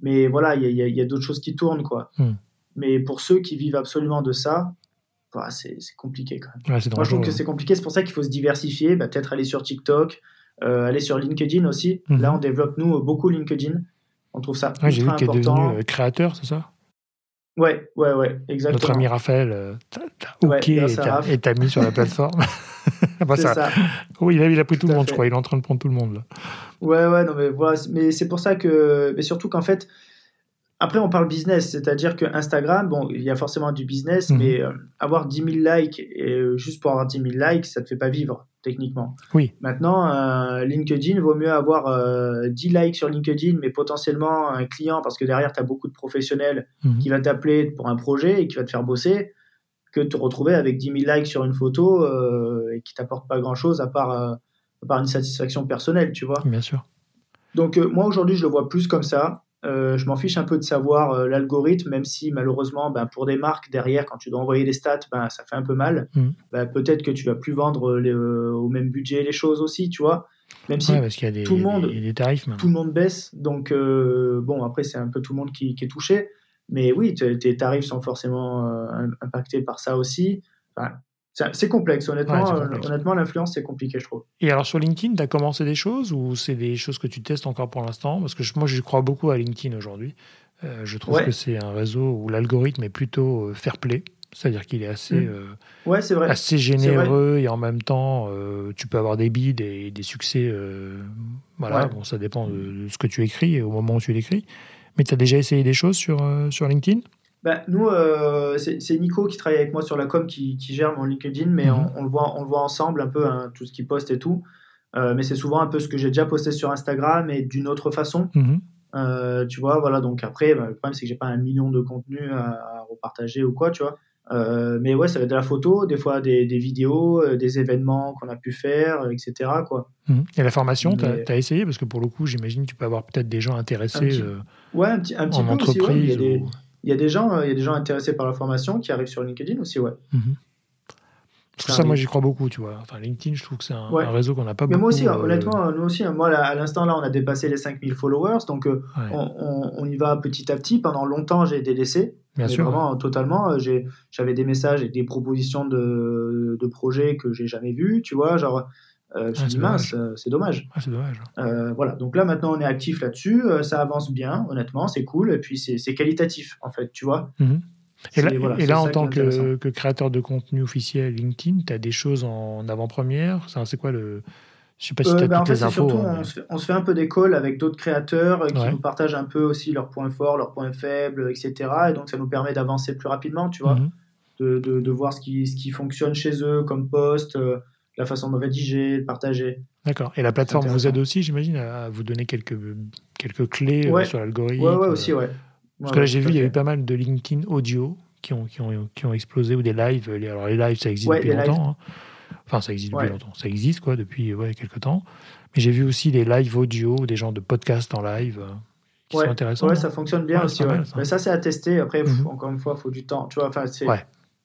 Mais voilà, il y a, d'autres choses qui tournent, quoi. Hmm. Mais pour ceux qui vivent absolument de ça, bah, c'est compliqué quand même. Moi, je trouve que c'est compliqué. C'est pour ça qu'il faut se diversifier. Bah, Peut-être aller sur TikTok, euh, aller sur LinkedIn aussi. Mhm. Là, on développe, nous, beaucoup LinkedIn. On trouve ça ouais, J'ai vu qu'il est devenu euh, créateur, c'est ça? Ouais, ouais, ouais, exactement. Notre ami Raphaël, euh, t'as OK et t'as mis sur la plateforme. ça, ça. Oui, il a, il a pris tout, le monde, je crois. Il est en train de prendre tout le monde. Là. Ouais, ouais, non, mais voilà. Mais c'est pour ça que. Mais surtout qu'en fait, après, on parle business, c'est-à-dire que Instagram, bon, il y a forcément du business, mhm. mais euh, avoir 10 000 likes, et, euh, juste pour avoir 10 000 likes, ça ne te fait pas vivre, techniquement. Oui. Maintenant, euh, LinkedIn, vaut mieux avoir 10 likes sur LinkedIn, mais potentiellement un client, parce que derrière, tu as beaucoup de professionnels mhm. qui va t'appeler pour un projet et qui va te faire bosser, que de te retrouver avec 10 000 likes sur une photo et qui t'apporte pas grand-chose à part, à part une satisfaction personnelle, tu vois. Bien sûr. Donc, moi, aujourd'hui, je le vois plus comme ça. Euh, je m'en fiche un peu de savoir euh, l'algorithme, même si malheureusement, ben, pour des marques derrière, quand tu dois envoyer les stats, ben, ça fait un peu mal. Mm. Ben, peut-être que tu vas plus vendre euh, au même budget les choses aussi, tu vois. Même si tout le monde, tarifs, tout le monde baisse, donc bon, après c'est un peu tout le monde qui, est touché, mais oui, tes tarifs sont forcément impactés par ça aussi. C'est complexe, honnêtement. Honnêtement, l'influence, c'est compliqué, je trouve. Et alors, sur LinkedIn, tu as commencé des choses ou c'est des choses que tu testes encore pour l'instant? Parce que moi, je crois beaucoup à LinkedIn aujourd'hui. Euh, je trouve que c'est un réseau où l'algorithme est plutôt euh, fair play. C'est-à-dire qu'il est assez, Mm. Ouais, c'est vrai. assez généreux et en même temps, euh, tu peux avoir des bides et des succès. euh, voilà, bon, ça dépend de, de ce que tu écris et au moment où tu l'écris. Mais tu as déjà essayé des choses sur, euh, sur LinkedIn? Bah, nous, euh, c'est Nico qui travaille avec moi sur la com qui, qui gère mon LinkedIn, mais Mhm. on, on le voit, on le voit ensemble un peu, hein, tout ce qu'il poste et tout. Euh, mais c'est souvent un peu ce que j'ai déjà posté sur Instagram et d'une autre façon. Mhm. Euh, tu vois, voilà. Donc après, bah, le problème, c'est que j'ai pas un million de contenus à, à repartager ou quoi, tu vois. Euh, mais ouais, ça va être de la photo, des fois des, des vidéos, euh, des événements qu'on a pu faire, etc. Quoi. Mhm. Et la formation, tu as, essayé? Parce que pour le coup, j'imagine que tu peux avoir peut-être des gens intéressés petit- Ouais, un petit, un petit en peu aussi. ouais. Il, y a entreprise. des, ou- il y a des gens, euh, il y a des gens intéressés par la formation qui arrivent sur LinkedIn aussi, ouais. Mhm. Parce que Ça moi, j'y crois beaucoup, tu vois. Enfin, LinkedIn, je trouve que c'est un, Ouais. un réseau qu'on n'a pas Mais beaucoup. moi aussi, euh, honnêtement, nous aussi, hein, moi, là, à l'instant, là, on a dépassé les 5000 followers, donc euh, Ouais. on, on- on y va petit à petit. Pendant longtemps, j'ai délaissé, Bien mais sûr. vraiment, totalement. euh, j'ai- J'avais des messages et des propositions de, de projets que j'ai jamais vus, tu vois, genre, euh, je me Ah, suis dit, c'est mince, euh, c'est dommage. Ah, c'est dommage. Euh, voilà, donc là, maintenant, on est actif là-dessus, euh, ça avance bien, honnêtement, c'est cool, et puis c'est qualitatif, en fait, tu vois. Mhm. Et là, voilà, et en tant que, que créateur de contenu officiel LinkedIn, tu as des choses en avant-première? C'est quoi le. Je sais pas si tu as bah, en toutes fait, les infos. surtout, hein, on, se fait, on se fait un peu des calls avec d'autres créateurs qui Ouais. nous partagent un peu aussi leurs points forts, leurs points faibles, etc. Et donc, ça nous permet d'avancer plus rapidement, tu vois, Mhm. de, de, de voir ce qui, ce qui fonctionne chez eux comme post, euh, la façon de rédiger, de partager. D'accord. Et la plateforme vous aide aussi, j'imagine, à vous donner quelques, quelques clés euh, Ouais. sur l'algorithme. Ouais, ouais, euh, aussi, ouais. Parce que là, j'ai vu, il y a eu pas mal de LinkedIn audio qui ont, qui ont, qui ont explosé ou des lives. Alors, les lives, ça existe Ouais, depuis longtemps. hein. Enfin, ça existe depuis longtemps. Ça existe, quoi, depuis ouais, quelques temps. Mais j'ai vu aussi des lives audio, des gens de podcast en live euh, qui sont intéressants. Ouais, ça fonctionne bien aussi. mal, ça. Mais ça, c'est à tester. Après, pff, Mhm. encore une fois, il faut du temps. Tu vois, enfin, c'est.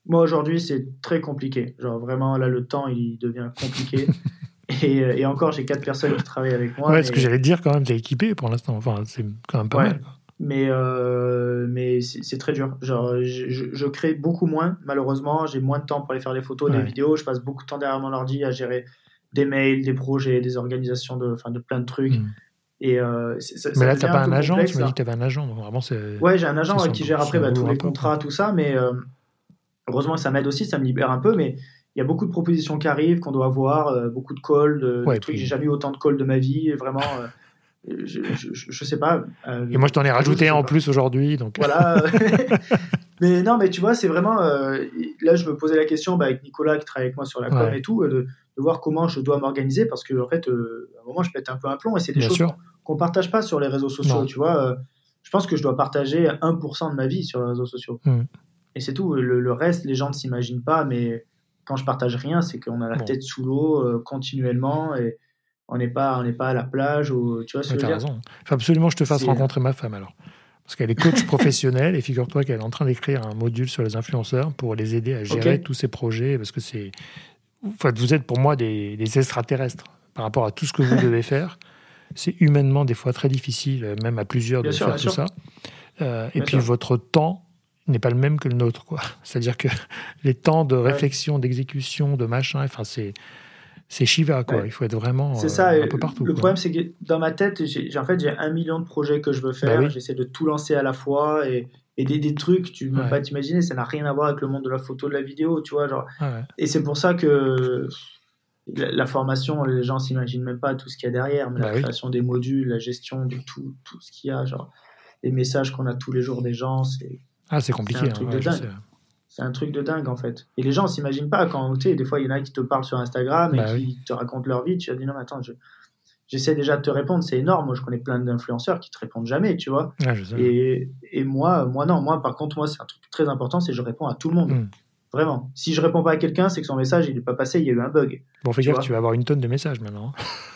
Moi, aujourd'hui, c'est très compliqué. Genre, vraiment, là, le temps, il devient compliqué. et, euh, et encore, j'ai quatre personnes qui travaillent avec moi. Ouais, mais- ce que j'allais te dire, quand même, t'es équipé pour l'instant. Enfin, c'est quand même pas Ouais. mal. quoi. mais euh, mais c'est très dur. Genre, je, je- je crée beaucoup moins, malheureusement. J'ai moins de temps pour aller faire des photos, des Ouais. vidéos. Je passe beaucoup de temps derrière mon ordi à gérer des mails, des projets, des organisations de, enfin, de plein de trucs. Et euh, ça- Mais là, t'as pas un agent Tu m'as dit que t'avais un agent. Donc, vraiment. Ouais, j'ai un agent ouais, qui gère après bah, tous les contrats, tout ça, mais euh, heureusement ça m'aide aussi, ça me libère un peu, mais il y a beaucoup de propositions qui arrivent, qu'on doit voir, euh, beaucoup de calls, de, de Ouais, trucs. puis- J'ai jamais eu autant de calls de ma vie, vraiment, euh, je, je, sais pas. euh, Et moi, je t'en ai rajouté un en plus aujourd'hui. Donc, Voilà. mais non, mais tu vois, c'est vraiment. là, je me posais la question bah, avec Nicolas qui travaille avec moi sur la com Ouais. et tout, de, de voir comment je dois m'organiser parce que, en fait, à un moment, je pète un peu un plomb et c'est des Bien choses qu'on qu'on partage pas sur les réseaux sociaux, Non. tu vois. je pense que je dois partager 1% de ma vie sur les réseaux sociaux. Mm. Et c'est tout. Le, le reste, les gens ne s'imaginent pas, mais quand je partage rien, c'est qu'on a la Bon. tête sous l'eau euh, continuellement et on n'est pas, on n'est pas à la plage ou tu vois ce que dire? raison. Il faut absolument que je te fasse rencontrer ma femme alors. Parce qu'elle est coach professionnelle et figure-toi qu'elle est en train d'écrire un module sur les influenceurs pour les aider à gérer tous ces projets. Parce que c'est. Enfin, vous êtes pour moi des, des extraterrestres par rapport à tout ce que vous devez faire. C'est humainement des fois très difficile, même à plusieurs, de sûr, faire tout sûr. ça. Euh, et Bien puis sûr. votre temps n'est pas le même que le nôtre. quoi. C'est-à-dire que les temps de Ouais. réflexion, d'exécution, de machin, enfin, c'est. C'est Shiva, quoi. Ouais. Il faut être vraiment euh, ça. un peu partout. Le quoi. problème, c'est que dans ma tête, j'ai en fait, j'ai un million de projets que je veux faire. Bah oui. J'essaie de tout lancer à la fois et, et des, des trucs, tu ne peux Ouais. pas t'imaginer, ça n'a rien à voir avec le monde de la photo, de la vidéo, tu vois. Genre. Ah ouais. Et c'est pour ça que la, la formation, les gens s'imaginent même pas tout ce qu'il y a derrière, mais Bah la oui. création des modules, la gestion de tout, tout ce qu'il y a, genre les messages qu'on a tous les jours des gens, c'est Ah, c'est compliqué. un hein, truc ouais, de dingue. c'est un truc de dingue en fait. Et les gens s'imaginent pas quand, tu sais, des fois il y en a qui te parlent sur Instagram et Bah qui oui. te racontent leur vie, tu vas dire non, mais attends, je- j'essaie déjà de te répondre, c'est énorme. Moi, je connais plein d'influenceurs qui te répondent jamais, tu vois. Ah. Et, et moi, moi non, moi par contre, moi c'est un truc très important, c'est que je réponds à tout le monde. Mm. Vraiment. Si je réponds pas à quelqu'un, c'est que son message il est pas passé, il y a eu un bug. Bon, fais tu gaffe, tu vas avoir une tonne de messages maintenant.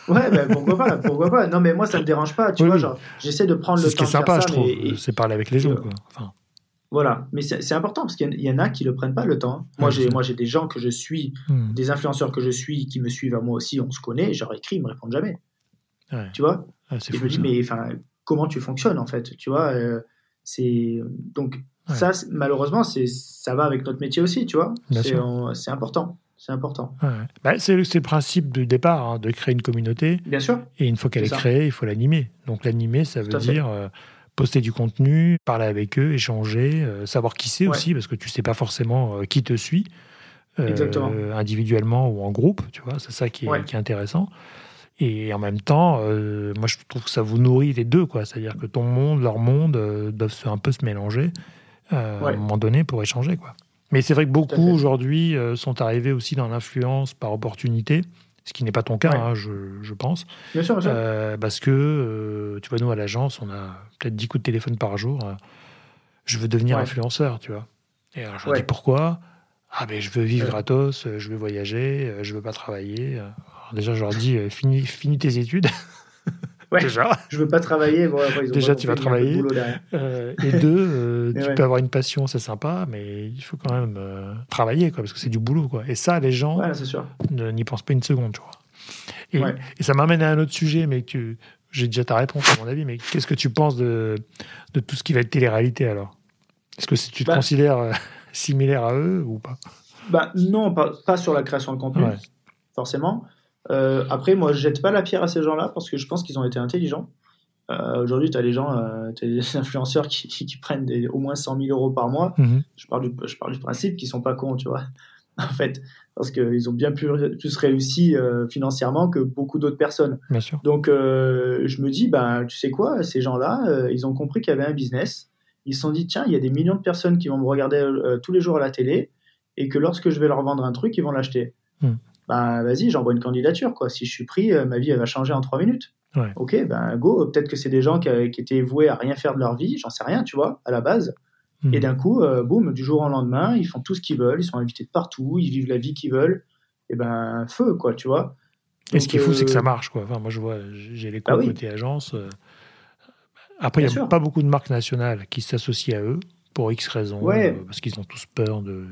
hein. Ouais, ben pourquoi pas, pourquoi pas. Non, mais moi ça me dérange pas, tu Oui, vois. oui. Genre, j'essaie de prendre C'est le ce qui temps est de sympa, faire je ça, trouve. mais- C'est parler avec les gens. euh, Quoi. Enfin, voilà. Mais c'est important parce qu'il y en- a qui le prennent pas le temps. Moi, Ouais, j'ai moi j'ai des gens que je suis, hmm, des influenceurs que je suis, qui me suivent à moi aussi, on se connaît. Je leur écris, ils me répondent jamais. ouais. Tu vois? Ah, je me dis, ça. mais enfin, comment tu fonctionnes en fait? Tu vois, euh, c'est donc Ouais. ça, malheureusement, c'est ça va avec notre métier aussi, tu vois? C'est important, c'est important. Ouais. Bah, c'est le principe du départ, hein, de créer une communauté. Bien sûr. Et une fois qu'elle est, créée, il faut l'animer. Donc l'animer, ça veut dire euh, poster du contenu, parler avec eux, échanger, savoir qui c'est aussi, parce que tu sais pas forcément qui te suit. individuellement ou en groupe, tu vois, c'est ça qui est, qui est, intéressant. Et en même temps, moi je trouve que ça vous nourrit les deux, quoi. C'est-à-dire que ton monde, leur monde doivent un peu se mélanger à un moment donné pour échanger, quoi. Mais c'est vrai que beaucoup aujourd'hui euh, sont arrivés aussi dans l'influence par opportunité, ce qui n'est pas ton cas, hein, je, pense. Bien sûr, bien sûr. Euh, parce que, euh, tu vois, nous à l'agence, on a peut-être 10 coups de téléphone par jour. je veux devenir influenceur, tu vois. Et alors je leur dis pourquoi? Ah, ben je veux vivre gratos, je veux voyager, je veux pas travailler. Alors déjà, je leur dis finis, finis tes études. déjà. Je veux pas travailler. déjà, tu vas travailler. Euh, et deux, euh, tu peux avoir une passion, c'est sympa, mais il faut quand même euh, travailler, quoi, parce que c'est du boulot. Quoi. Et ça, les gens n'y pensent pas une seconde, tu vois. Et, et ça m'amène à un autre sujet, mais que j'ai déjà ta réponse, à mon avis. Mais qu'est-ce que tu penses de, de tout ce qui va être télé-réalité alors? Est-ce que tu te bah considères similaire à eux ou pas? Bah, Non, pas, pas, sur la création de contenu, forcément. Euh, après, moi, je jette pas la pierre à ces gens-là parce que je pense qu'ils ont été intelligents. Euh, Aujourd'hui, tu as des gens, euh, des influenceurs qui, qui, prennent des, au moins 100 000 euros par mois. Mhm. je, parle du, je parle du principe qu'ils sont pas cons, tu vois. en fait, parce qu'ils ont bien plus, plus réussi euh, financièrement que beaucoup d'autres personnes. Bien sûr. Donc, je me dis, ben, tu sais quoi, ces gens-là, ils ont compris qu'il y avait un business. Ils se sont dit, tiens, il y a des millions de personnes qui vont me regarder tous les jours à la télé et que lorsque je vais leur vendre un truc, ils vont l'acheter. Hmm bah vas-y, j'envoie une candidature. Quoi. Si je suis pris, euh, ma vie elle va changer en trois minutes. Ok, ben go. Peut-être que c'est des gens qui, étaient voués à rien faire de leur vie, j'en sais rien, tu vois, à la base. Et hmm. d'un coup, euh, boum, du jour au lendemain, ils font tout ce qu'ils veulent, ils sont invités de partout, ils vivent la vie qu'ils veulent. Et ben feu, quoi, tu vois. et ce qui est fou, c'est que ça euh, marche, quoi. Enfin, moi, je vois, j'ai les bah côté agence. Après, il n'y a pas beaucoup de marques nationales qui s'associent à eux pour X raisons, parce qu'ils ont tous peur de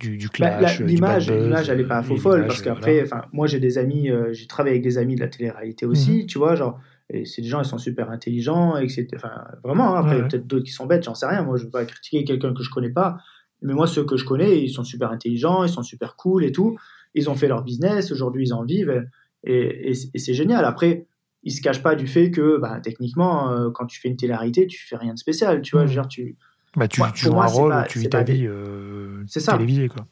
du, bah, clash. l'image, l'image, elle n'est pas faux folle parce qu'après, enfin, moi j'ai des amis, euh, j'ai travaillé avec des amis de la télé-réalité aussi, mhm. tu vois, genre, et c'est des gens, ils sont super intelligents, etc. Enfin, vraiment, hein, après, peut-être d'autres qui sont bêtes, j'en sais rien. Moi, je ne veux pas critiquer quelqu'un que je connais pas, mais moi, ceux que je connais, ils sont super intelligents, ils sont super cool et tout. Ils ont fait leur business, aujourd'hui, ils en vivent, et, et, c'est génial. Après, ils se cachent pas du fait que, bah, techniquement, euh, quand tu fais une télé-réalité, tu fais rien de spécial, tu vois, je veux mhm. dire, tu bah, tu, joues un rôle, tu vis ta vie euh, télévisée. Quoi.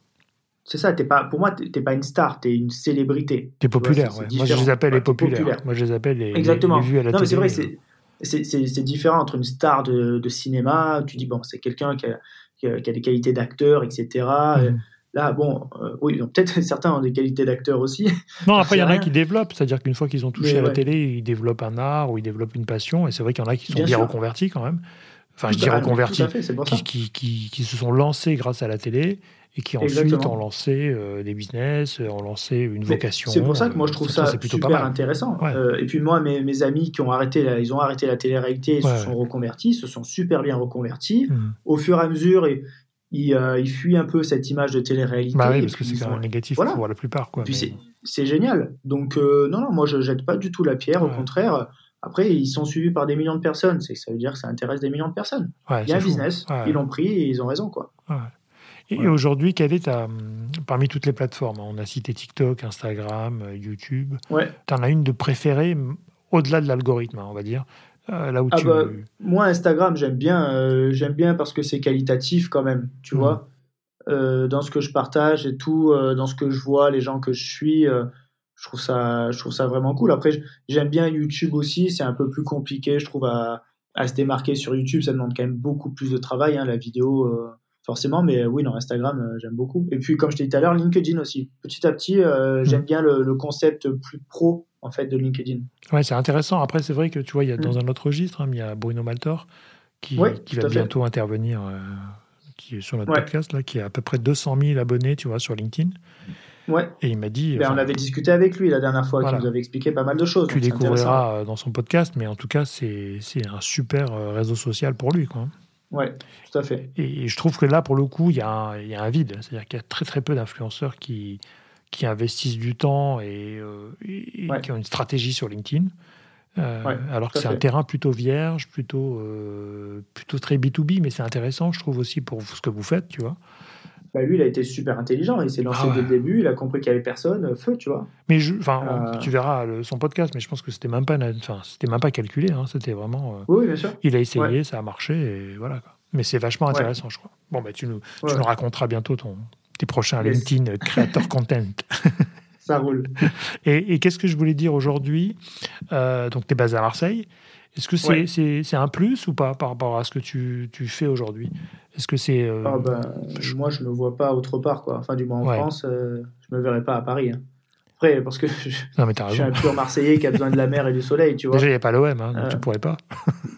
C'est ça, es pas, pour moi, tu n'es pas une star, tu es une célébrité. Tu es populaire, ouais. Moi, je les appelle les populaires. Moi, je les appelle les, Exactement. Les, vues à la non, mais c'est vrai, c'est différent entre une star de, de cinéma, tu dis, bon, c'est quelqu'un qui, qui a, des qualités d'acteur, etc. Mmh. Là, bon, euh, oui, peut-être certains ont des qualités d'acteur aussi. Non, après, il y en a qui développent, c'est-à-dire qu'une fois qu'ils ont touché à la télé, ils développent un art ou ils développent une passion, et c'est vrai qu'il y en a qui sont bien reconvertis quand même enfin je dis reconvertis, qui, qui, qui, se sont lancés grâce à la télé et qui ensuite ont lancé euh, des business, ont lancé une vocation. C'est pour ça que moi je trouve ça, super intéressant. Euh, et puis moi, mes, mes, amis qui ont arrêté, la, ils ont arrêté la télé-réalité, ils se sont reconvertis, se sont super bien reconvertis. Mmh. Au fur et à mesure, et, ils, euh, ils, fuient un peu cette image de télé-réalité. Bah oui, parce que c'est quand même négatif pour la plupart. Quoi, c'est génial. Donc non, non, moi je jette pas du tout la pierre, au contraire après, ils sont suivis par des millions de personnes. C'est ça veut dire que ça intéresse des millions de personnes. il y a un business, ils l'ont pris et ils ont raison. quoi. Et aujourd'hui, quelle est ta. Parmi toutes les plateformes, on a cité TikTok, Instagram, euh, YouTube. Tu en as une de préférée au-delà de l'algorithme, hein, on va dire euh, là où ah tu... bah, moi, Instagram, j'aime bien, euh, j'aime bien parce que c'est qualitatif quand même, tu mmh. vois. dans ce que je partage et tout, dans ce que je vois, les gens que je suis, je trouve ça, je trouve ça vraiment cool. Après, j'aime bien YouTube aussi. C'est un peu plus compliqué, je trouve, à, à, se démarquer sur YouTube. Ça demande quand même beaucoup plus de travail, hein, la vidéo, euh, forcément. Mais oui, dans Instagram, euh, j'aime beaucoup. Et puis, comme je t'ai dit tout à l'heure, LinkedIn aussi. Petit à petit, euh, mmh. j'aime bien le, concept plus pro, en fait, de LinkedIn. Ouais, c'est intéressant. Après, c'est vrai que, tu vois, il y a dans mmh. un autre registre, hein, il y a Bruno Maltor qui, qui va bientôt intervenir, qui est sur notre podcast, là, qui a à peu près 200 000 abonnés, tu vois, sur LinkedIn. Ouais. Et il m'a dit. Ben, on avait discuté avec lui la dernière fois, qui nous avait expliqué pas mal de choses. Tu découvriras euh, dans son podcast, mais en tout cas, c'est un super euh, réseau social pour lui. Quoi. Ouais, tout à fait. Et, je trouve que là, pour le coup, il y, a y a un vide. C'est-à-dire qu'il y a très très peu d'influenceurs qui, qui investissent du temps et, euh, qui ont une stratégie sur LinkedIn. alors que c'est un terrain plutôt vierge, plutôt, plutôt très B2B, mais c'est intéressant, je trouve aussi, pour ce que vous faites, tu vois. Bah lui, il a été super intelligent. Il s'est lancé Ah ouais. dès le début. Il a compris qu'il n'y avait personne. Feu, tu vois. Mais je, Euh. tu verras le- son podcast, mais je pense que c'était même pas, c'était même pas calculé. hein, c'était vraiment. euh, Oui, bien sûr. il a essayé, ça a marché, et voilà. Quoi. Mais c'est vachement Ouais. intéressant, je crois. Bon, bah, tu nous, tu nous raconteras bientôt ton, tes prochains Yes. LinkedIn Creator Content. Ça roule. Et, et qu'est-ce que je voulais dire aujourd'hui? Euh, Donc, tu es basé à Marseille. Est-ce que c'est Ouais. un plus ou pas par rapport à ce que tu, tu fais aujourd'hui? Est-ce que c'est. euh, Ah je- Moi, je me vois pas autre part. Quoi. Enfin, du moins en Ouais. France, euh, je me verrais pas à Paris. hein. Après, parce que je, Non, mais t'as je suis un pur Marseillais qui a besoin de la mer et du soleil, tu vois. Déjà, il n'y a pas l'OM, hein, donc Euh. tu pourrais pas.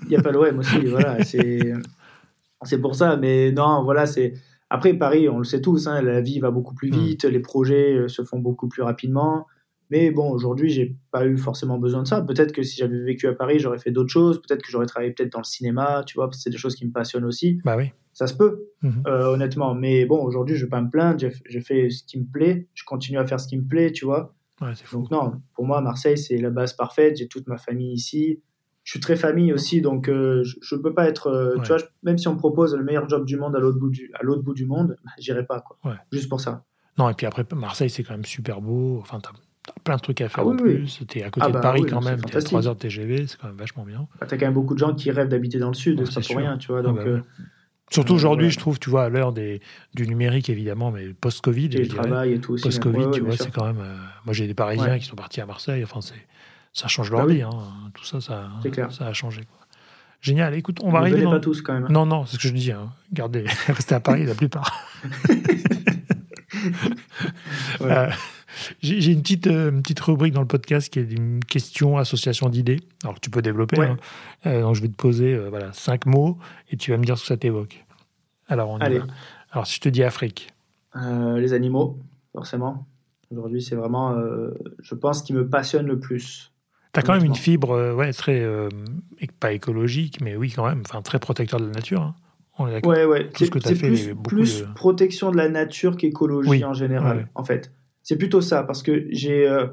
Il n'y a pas l'OM aussi, voilà. C'est pour ça. Mais non, voilà, c'est. Après, Paris, on le sait tous, hein, la vie va beaucoup plus Mm. vite, les projets euh, se font beaucoup plus rapidement. Mais bon, aujourd'hui, j'ai pas eu forcément besoin de ça. Peut-être que si j'avais vécu à Paris, j'aurais fait d'autres choses. Peut-être que j'aurais travaillé peut-être dans le cinéma, tu vois, parce que c'est des choses qui me passionnent aussi. Bah oui. Ça se peut, Mhm. euh, honnêtement. Mais bon, aujourd'hui, je vais pas me plaindre. J'ai fait ce qui me plaît. Je continue à faire ce qui me plaît, tu vois. Ouais, c'est fou. Donc non, pour moi, Marseille, c'est la base parfaite. J'ai toute ma famille ici. Je suis très famille aussi, donc euh, je ne peux pas être... euh, Ouais. Tu vois, je- même si on me propose le meilleur job du monde à l'autre bout du, à l'autre bout du monde, bah, j'irai pas, quoi. Ouais. Juste pour ça. Non, et puis après, Marseille, c'est quand même super beau. Enfin, plein de trucs à faire Ah oui, en oui. plus. T'es à côté Ah de bah Paris oui, quand même. T'es à fantastique. 3 heures de TGV, c'est quand même vachement bien. Bah, T'as quand même beaucoup de gens qui rêvent d'habiter dans le sud, Ouais, c'est pas pour rien, tu vois. Ah Donc, bah euh. Surtout Euh, aujourd'hui, ouais. je trouve, tu vois, à l'heure des- du numérique, évidemment, mais post-Covid, et le travail et tout aussi. Post-Covid, Ouais, ouais, tu vois, c'est quand même. euh, moi, j'ai des Parisiens qui sont partis à Marseille. Enfin, c'est ça change leur Bah oui. vie. hein. Tout ça, ça, ça a changé. quoi. Génial. Écoute, on va arriver. dans- pas tous, quand même. hein. Non, non, c'est ce que je dis. Hein. Gardez, restez à Paris la plupart. J'ai une petite, euh, une petite rubrique dans le podcast qui est une question, association d'idées. Alors tu peux développer. Ouais. hein. Euh, donc je vais te poser euh, voilà, cinq mots et tu vas me dire ce que ça t'évoque. Alors on y va. Alors si je te dis Afrique, les animaux, forcément. Aujourd'hui, c'est vraiment, je pense, ce qui me passionne le plus. tu as quand même une fibre ouais, très, pas écologique, mais oui quand même, enfin très protecteur de la nature. hein. Ouais, ouais. Ce C'est que t'as c'est fait, plus, plus de- protection de la nature qu'écologie Oui. en général, ouais. en fait. C'est plutôt ça, parce que j'ai euh,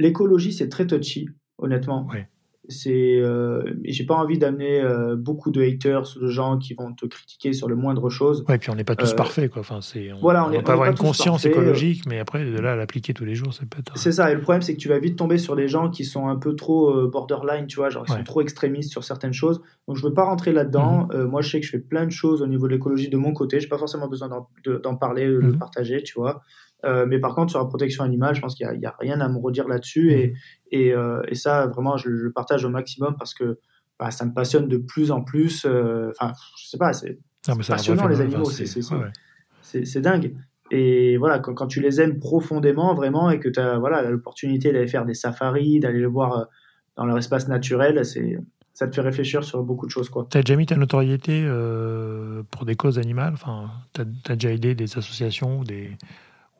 l'écologie, c'est très touchy, honnêtement. Ouais. C'est, euh, et j'ai pas envie d'amener euh, beaucoup de haters, de gens qui vont te critiquer sur le moindre chose. Ouais, puis on n'est pas tous parfaits. Quoi. Enfin, c'est, on, voilà, on on est- va on pas avoir pas une conscience parfaits, écologique, mais après, de là à l'appliquer tous les jours, c'est peut-être. C'est ça, et le problème, c'est que tu vas vite tomber sur des gens qui sont un peu trop borderline, tu vois, genre ils Ouais. sont trop extrémistes sur certaines choses. Donc je veux pas rentrer là-dedans. Mhm. Moi, je sais que je fais plein de choses au niveau de l'écologie de mon côté. J'ai pas forcément besoin d'en, de- d'en parler, de le Mhm. partager, tu vois. Euh, mais par contre, sur la protection animale, je pense qu'il y a, rien à me redire là-dessus. Mhm. Et, et, euh, et ça, vraiment, je, le partage au maximum parce que bah, ça me passionne de plus en plus. euh, Enfin, je sais pas, c'est passionnant, les animaux, enfin, c'est- ouais, dingue. Et voilà, quand, quand tu les aimes profondément, vraiment, et que tu as voilà, l'opportunité d'aller faire des safaris, d'aller les voir euh, dans leur espace naturel, c'est ça te fait réfléchir sur beaucoup de choses. quoi. T'as déjà mis ta notoriété euh, pour des causes animales? Enfin, t'as as déjà aidé des associations ou des,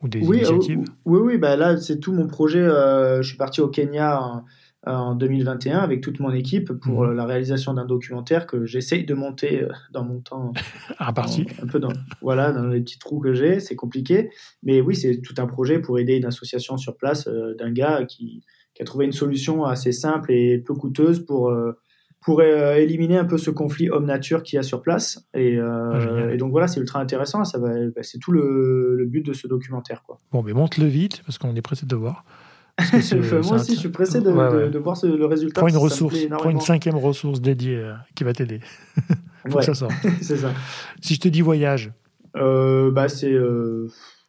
ou des Oui, euh, initiatives oui, oui, bah là, c'est tout mon projet. euh, je suis parti au Kenya en, en 2021 avec toute mon équipe pour Mhm. euh, la réalisation d'un documentaire que j'essaye de monter euh, dans mon temps. Un parti un peu dans, voilà, dans les petits trous que j'ai, c'est compliqué. Mais oui, c'est tout un projet pour aider une association sur place euh, d'un gars qui, qui a trouvé une solution assez simple et peu coûteuse pour, euh, pour euh, éliminer un peu ce conflit homme-nature qu'il y a sur place. Et, euh, Ah, et donc voilà, c'est ultra intéressant. Ça va, bah, c'est tout le, le but de ce documentaire. Quoi. Bon, mais monte-le vite, parce qu'on est pressé de le voir. Moi aussi, je suis pressé de, Ouais, de- ouais. de voir ce- le résultat. Prends une ressource, prends une cinquième ressource dédiée euh, qui va t'aider. Faut Ouais, que ça sorte. c'est ça. Si je te dis voyage, Euh, bah, c'est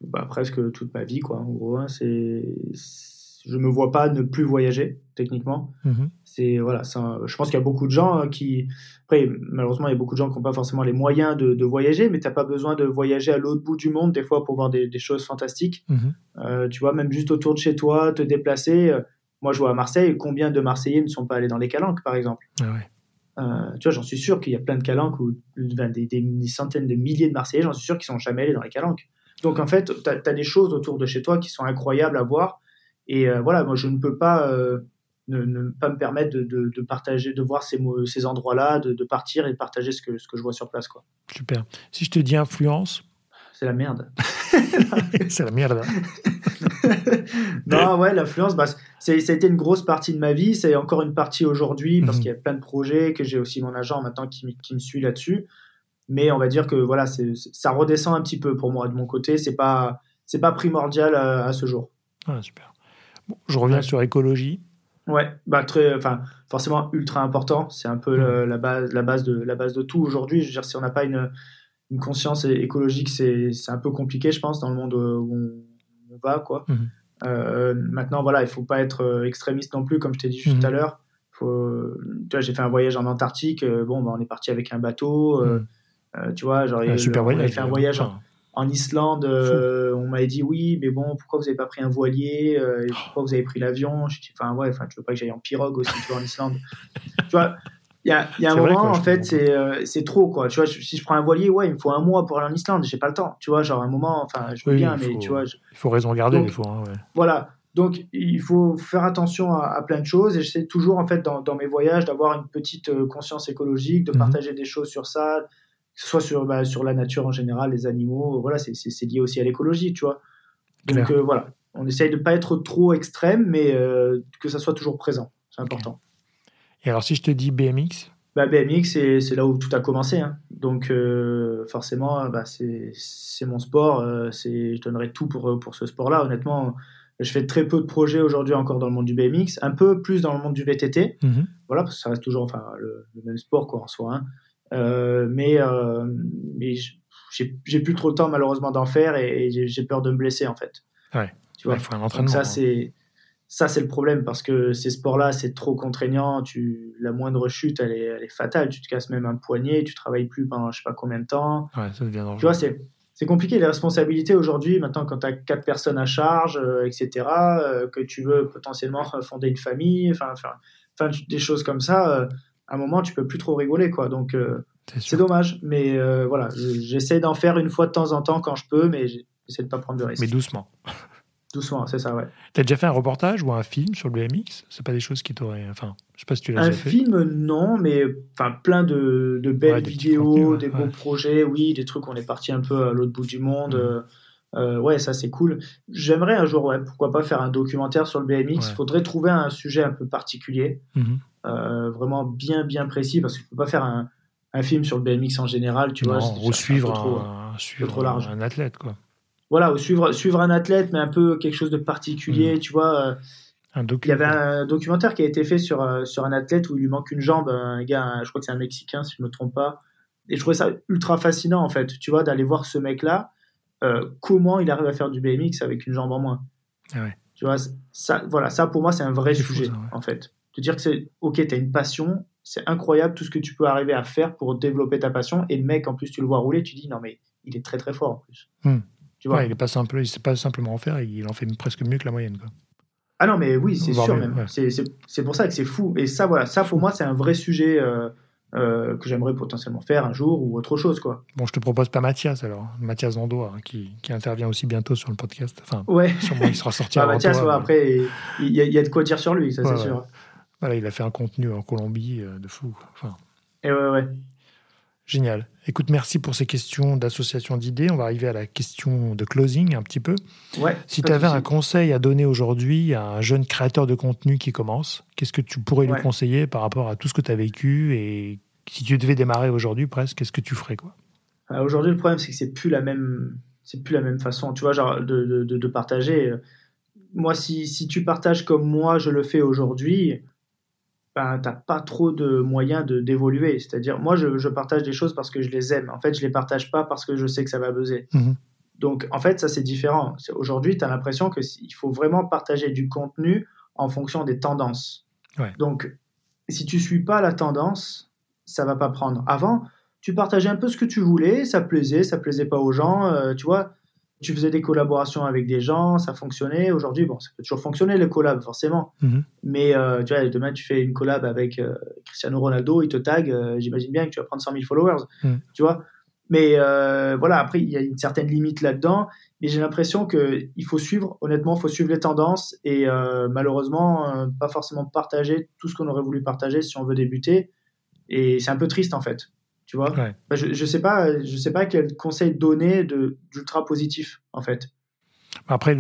bah, presque toute ma vie, quoi. En gros, hein, c'est, je me vois pas ne plus voyager, techniquement. mhm, C'est voilà, un- je pense qu'il y a beaucoup de gens hein, qui, après, malheureusement, il y a beaucoup de gens qui n'ont pas forcément les moyens de, de voyager, mais t'as pas besoin de voyager à l'autre bout du monde des fois pour voir des, des choses fantastiques. mhm. Euh, tu vois, même juste autour de chez toi, te déplacer. euh, Moi, je vois à Marseille, combien de Marseillais ne sont pas allés dans les calanques, par exemple. Ah ouais. Euh, tu vois, j'en suis sûr qu'il y a plein de calanques ou enfin, des, des- des centaines de milliers de Marseillais, j'en suis sûr qu'ils sont jamais allés dans les calanques. Donc en fait, tu as, des choses autour de chez toi qui sont incroyables à voir. Et euh, voilà, moi je ne peux pas euh, ne, ne pas me permettre de, de- de partager, de voir ces, ces endroits-là, de, de partir et de partager ce que, ce que je vois sur place. quoi. Super. Si je te dis influence, C'est la merde. c'est la merde. non, ouais, l'influence, bah, ça a été une grosse partie de ma vie. C'est encore une partie aujourd'hui parce Mhm. qu'il y a plein de projets, que j'ai aussi mon agent maintenant qui, qui me suit là-dessus. mais on va dire que voilà, ça redescend un petit peu pour moi de mon côté. C'est pas, c'est pas primordial à, ce jour. Ah, super. Je reviens sur écologie. Ouais, bah très, enfin forcément ultra important. C'est un peu mmh. la base, la base de la base de tout aujourd'hui. Je veux dire, si on n'a pas une, une conscience écologique, c'est un peu compliqué, je pense, dans le monde où on, va, quoi. Mmh. Euh, maintenant, voilà, il faut pas être euh, extrémiste non plus, comme je t'ai dit juste tout à l'heure. Tu vois, j'ai fait un voyage en Antarctique. Euh, bon, bah, on est parti avec un bateau. Tu vois, genre, un super voyage. fait un voyage en Islande, euh, on m'avait dit oui, mais bon, pourquoi vous n'avez pas pris un voilier euh, Pourquoi vous avez pris l'avion? Je dis, enfin, ouais, enfin, tu veux pas que j'aille en pirogue aussi, tu vois, en Islande Tu vois, il y a, y a un moment, en fait, c'est euh, c'est trop, quoi. Tu vois, si je prends un voilier, ouais, il me faut un mois pour aller en Islande, j'ai pas le temps. Tu vois, genre, un moment, enfin, je veux bien, mais tu vois. Il faut raison garder, des fois. Hein, ouais. Voilà. Donc, il faut faire attention à, plein de choses et j'essaie toujours, en fait, dans, dans mes voyages, d'avoir une petite conscience écologique, de mhm. partager des choses sur ça, soit sur, bah, sur la nature en général, les animaux, voilà, c'est lié aussi à l'écologie, tu vois. Donc euh, voilà, on essaye de pas être trop extrême, mais euh, que ça soit toujours présent, c'est important. Et alors si je te dis BMX bah, BMX, c'est là où tout a commencé. Hein. Donc euh, forcément, bah, c'est mon sport, je donnerais tout pour, pour ce sport-là. Honnêtement, je fais très peu de projets aujourd'hui encore dans le monde du BMX, un peu plus dans le monde du VTT. Mhm. Voilà, parce que ça reste toujours enfin, le, même sport quoi, en soi. Hein. Euh, mais euh, mais j'ai plus trop le temps malheureusement d'en faire et, j'ai peur de me blesser en fait. Ouais. Tu vois. Il faut un entraînement. ça hein. c'est ça c'est le problème parce que ces sports-là c'est trop contraignant. Tu la moindre chute elle est, elle est, fatale. Tu te casses même un poignet, tu travailles plus pendant je sais pas combien de temps. Ouais, ça devient dangereux. Tu vois c'est c'est compliqué les responsabilités aujourd'hui maintenant quand tu as quatre personnes à charge euh, etc que tu veux potentiellement fonder une famille enfin enfin des choses comme ça à un moment, tu peux plus trop rigoler, quoi. Donc, euh, c'est dommage. Mais euh, voilà, j'essaie d'en faire une fois de temps en temps quand je peux, mais j'essaie de pas prendre de risques. Mais doucement. Doucement, c'est ça, ouais. T'as déjà fait un reportage ou un film sur le BMX C'est pas des choses qui t'auraient. Enfin, je sais pas si tu l'as déjà fait. Un film, non, mais enfin, plein de, de belles vidéos, des beaux projets, oui, des trucs. On est parti un peu à l'autre bout du monde. Mmh. Euh, ouais, ça c'est cool. J'aimerais un jour, ouais, pourquoi pas faire un documentaire sur le BMX. Il faudrait trouver un sujet un peu particulier. Mmh. Euh, vraiment bien bien précis parce que tu peux pas faire un, un, film sur le BMX en général, tu vois. Ou suivre, un, suivre large. un athlète, quoi. Voilà, ou suivre, suivre un athlète, mais un peu quelque chose de particulier, mm. tu vois. Euh, un il y avait un documentaire qui a été fait sur, sur un athlète où il lui manque une jambe, un gars, je crois que c'est un Mexicain, si je me trompe pas. Et je trouvais ça ultra fascinant, en fait, tu vois, d'aller voir ce mec-là, comment il arrive à faire du BMX avec une jambe en moins. Ah ouais. Tu vois, ça, voilà, ça pour moi, c'est un vrai sujet, en fait te dire que c'est ok, tu as une passion, c'est incroyable tout ce que tu peux arriver à faire pour développer ta passion. Et le mec, en plus, tu le vois rouler, tu dis non, mais il est très très fort en plus. Hmm. Tu vois? Il est pas simple, il sait pas simplement en faire, il en fait presque mieux que la moyenne. Quoi. Ah non, mais oui, c'est sûr même. C'est pour ça que c'est fou. Et ça, voilà, ça pour moi, c'est un vrai sujet. Euh, euh, que j'aimerais potentiellement faire un jour ou autre chose quoi. Bon, je te propose pas Mathias alors, Mathias Zando hein, qui, qui, intervient aussi bientôt sur le podcast. Enfin, ouais. sûrement il sera sorti. ah, Mathias, après, il y, a, il y, a de quoi dire sur lui, ça c'est sûr. Voilà, il a fait un contenu en Colombie euh, de fou. Enfin, Et ouais, ouais. Génial. Écoute, merci pour ces questions d'association d'idées. On va arriver à la question de closing un petit peu. Ouais, si tu avais un conseil à donner aujourd'hui à un jeune créateur de contenu qui commence, qu'est-ce que tu pourrais lui conseiller par rapport à tout ce que tu as vécu et si tu devais démarrer aujourd'hui presque, qu'est-ce que tu ferais quoi? Euh, Aujourd'hui, le problème c'est que c'est plus la même, c'est plus la même façon, tu vois, genre de, de, de, de partager. Moi, si, si, tu partages comme moi je le fais aujourd'hui, ben, tu n'as pas trop de moyens de d'évoluer. C'est-à-dire, moi, je, je, partage des choses parce que je les aime. En fait, je les partage pas parce que je sais que ça va buzzer. Mhm. Donc, en fait, ça, c'est différent. Aujourd'hui, tu as l'impression qu'il faut vraiment partager du contenu en fonction des tendances. Donc, si tu suis pas la tendance, ça va pas prendre. Avant, tu partageais un peu ce que tu voulais, ça plaisait, ça plaisait pas aux gens, euh, tu vois tu faisais des collaborations avec des gens, ça fonctionnait. Aujourd'hui, bon, ça peut toujours fonctionner les collabs, forcément. Mhm. Mais euh, tu vois, demain, tu fais une collab avec euh, Cristiano Ronaldo, il te tag, j'imagine bien que tu vas prendre 100 000 followers, mhm. tu vois. Mais voilà, après, il y a une certaine limite là-dedans. Mais j'ai l'impression qu'il faut suivre, honnêtement, il faut suivre les tendances et malheureusement, pas forcément partager tout ce qu'on aurait voulu partager si on veut débuter. Et c'est un peu triste, en fait. Tu vois bah, je ne sais, pas, je sais pas quel conseil donner d'ultra positif, en fait. Après,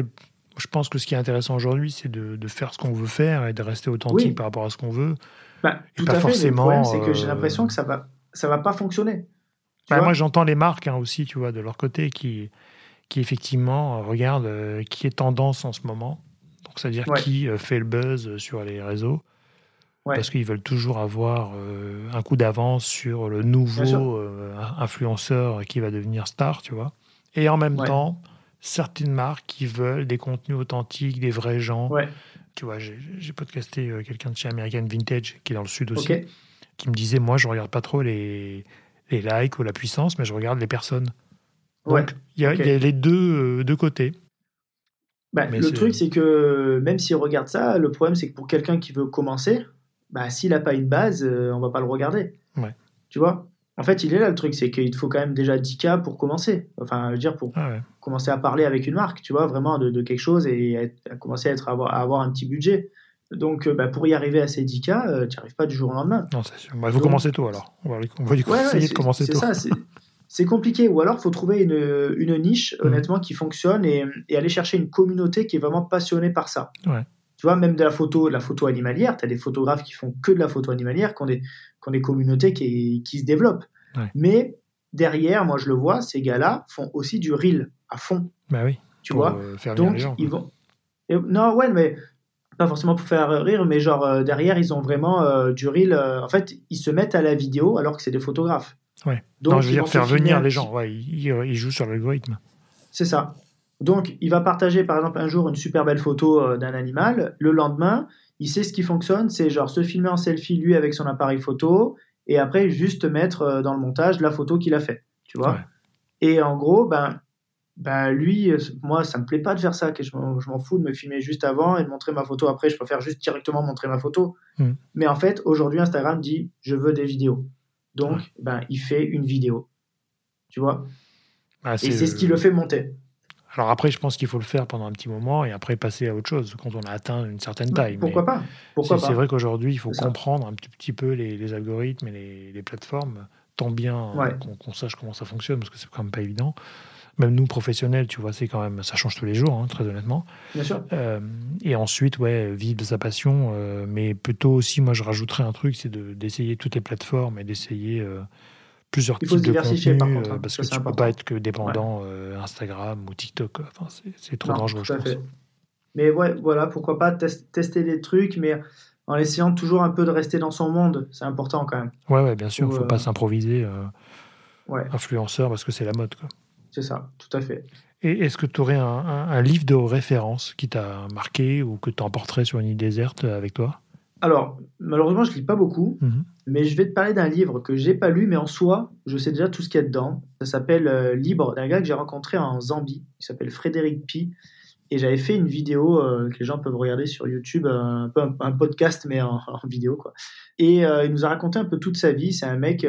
je pense que ce qui est intéressant aujourd'hui, c'est de, de, faire ce qu'on veut faire et de rester authentique par rapport à ce qu'on veut. Bah, tout à fait. Forcément, le problème, c'est que j'ai euh, l'impression que ça va, ça va pas fonctionner. Bah, moi, j'entends les marques hein, aussi, tu vois, de leur côté, qui, qui effectivement regardent euh, qui est tendance en ce moment. Donc, c'est-à-dire qui euh, fait le buzz sur les réseaux. Parce qu'ils veulent toujours avoir euh, un coup d'avance sur le nouveau influenceur qui va devenir star, tu vois. Et en même temps, certaines marques qui veulent des contenus authentiques, des vrais gens. Tu vois, j'ai podcasté quelqu'un de chez American Vintage, qui est dans le sud aussi, qui me disait, moi, je regarde pas trop les, les likes ou la puissance, mais je regarde les personnes. Donc, il y, a les deux, euh, deux côtés. Bah, le truc, c'est que même s'il regarde ça, le problème, c'est que pour quelqu'un qui veut commencer, bah, s'il n'a pas une base, euh, on va pas le regarder. Ouais. Tu vois? En fait, il est là le truc, c'est qu'il faut quand même déjà 10K pour commencer. Enfin, je veux dire, pour ah commencer à parler avec une marque, tu vois, vraiment de, quelque chose et à commencer à, être, avoir, à avoir un petit budget. Donc, euh, bah, pour y arriver à ces 10K, euh, tu n'y arrives pas du jour au lendemain. Non, c'est sûr. Bah, il faut commencer tôt alors. On va, on va essayer de commencer tôt. C'est ça, c'est compliqué. Ou alors, il faut trouver une, une niche, mm. honnêtement, qui fonctionne et, et, aller chercher une communauté qui est vraiment passionnée par ça. Ouais. Tu vois, même de la photo, la photo animalière, tu as des photographes qui font que de la photo animalière, qui ont des, qui ont des communautés qui, qui se développent. Mais derrière, moi, je le vois, ces gars-là font aussi du reel à fond. Bah oui. Tu vois? euh, faire Donc, les gens, ils vont. non, ouais, mais pas forcément pour faire rire, mais genre euh, derrière, ils ont vraiment euh, du reel. En fait, ils se mettent à la vidéo alors que c'est des photographes. Ouais. Donc, je veux dire, faire venir les gens. Ouais, ils, jouent sur l'algorithme. C'est ça. Donc, il va partager par exemple un jour une super belle photo d'un animal. Le lendemain, il sait ce qui fonctionne c'est genre se filmer en selfie lui avec son appareil photo et après juste mettre dans le montage la photo qu'il a fait. Tu vois? Et en gros, ben, bah lui, euh, moi, ça me plaît pas de faire ça, que je m'en fous de me filmer juste avant et de montrer ma photo après. Je préfère juste directement montrer ma photo. Hmm. Mais en fait, aujourd'hui, Instagram dit je veux des vidéos. Donc, ben, il fait une vidéo. Tu vois? Ah, Et c'est ce qui le fait monter. Alors après, je pense qu'il faut le faire pendant un petit moment et après passer à autre chose quand on a atteint une certaine taille. Pourquoi pas C'est vrai qu'aujourd'hui, il faut comprendre un petit, petit peu les, algorithmes et les, plateformes, tant bien qu'on sache comment ça fonctionne, parce que c'est quand même pas évident même nous professionnels, tu vois, c'est quand même, ça change tous les jours, hein, très honnêtement. Bien sûr. Euh, et ensuite, ouais, vivre de sa passion, euh, mais plutôt aussi, moi, je rajouterais un truc, c'est d'essayer toutes les plateformes et d'essayer euh, plusieurs Il faut types diversifier, par contre, hein, parce que tu ne peux pas être que dépendant Instagram ou TikTok. Enfin, c'est trop dangereux, je pense. Mais ouais, voilà, pourquoi pas tester des trucs, mais en essayant toujours un peu de rester dans son monde, c'est important quand même. Ouais, ouais bien sûr, il ne faut pas s'improviser influenceur parce que c'est la mode. C'est ça, tout à fait. Et est-ce que tu aurais un, livre de référence qui t'a marqué ou que tu emporterais sur une île déserte avec toi? Alors, malheureusement, je lis pas beaucoup, mhm. mais je vais te parler d'un livre que j'ai pas lu, mais en soi, je sais déjà tout ce qu'il y a dedans. Ça s'appelle euh, Libre, d'un gars que j'ai rencontré en Zambie, qui s'appelle Frédéric Pi. Et j'avais fait une vidéo euh, que les gens peuvent regarder sur YouTube, un peu un, podcast, mais en, vidéo. quoi. Et euh, il nous a raconté un peu toute sa vie. C'est un mec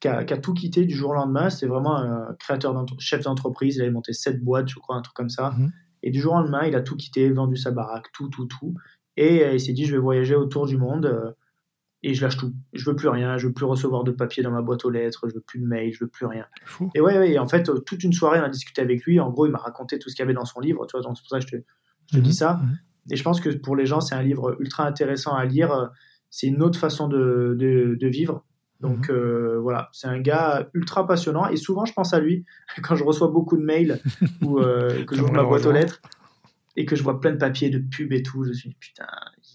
qui a, tout quitté du jour au lendemain. C'était vraiment un créateur, chef d'entreprise. Il avait monté sept boîtes, je crois, un truc comme ça. Mhm. Et du jour au lendemain, il a tout quitté, vendu sa baraque, tout, tout, tout. Et euh, il s'est dit, je vais voyager autour du monde euh, et je lâche tout. Je veux plus rien, je veux plus recevoir de papier dans ma boîte aux lettres, je veux plus de mail, je veux plus rien. Et ouais, ouais, en fait, euh, toute une soirée, on a discuté avec lui. En gros, il m'a raconté tout ce qu'il y avait dans son livre. Tu vois, c'est pour ça que je te, dis mhm. ça. Mhm. Et je pense que pour les gens, c'est un livre ultra intéressant à lire. C'est une autre façon de, de, de vivre. Donc mhm. euh, voilà, c'est un gars ultra passionnant et souvent je pense à lui quand je reçois beaucoup de mails ou euh, que j'ouvre ma boîte aux lettres et que je vois plein de papiers de pub et tout. Je suis putain,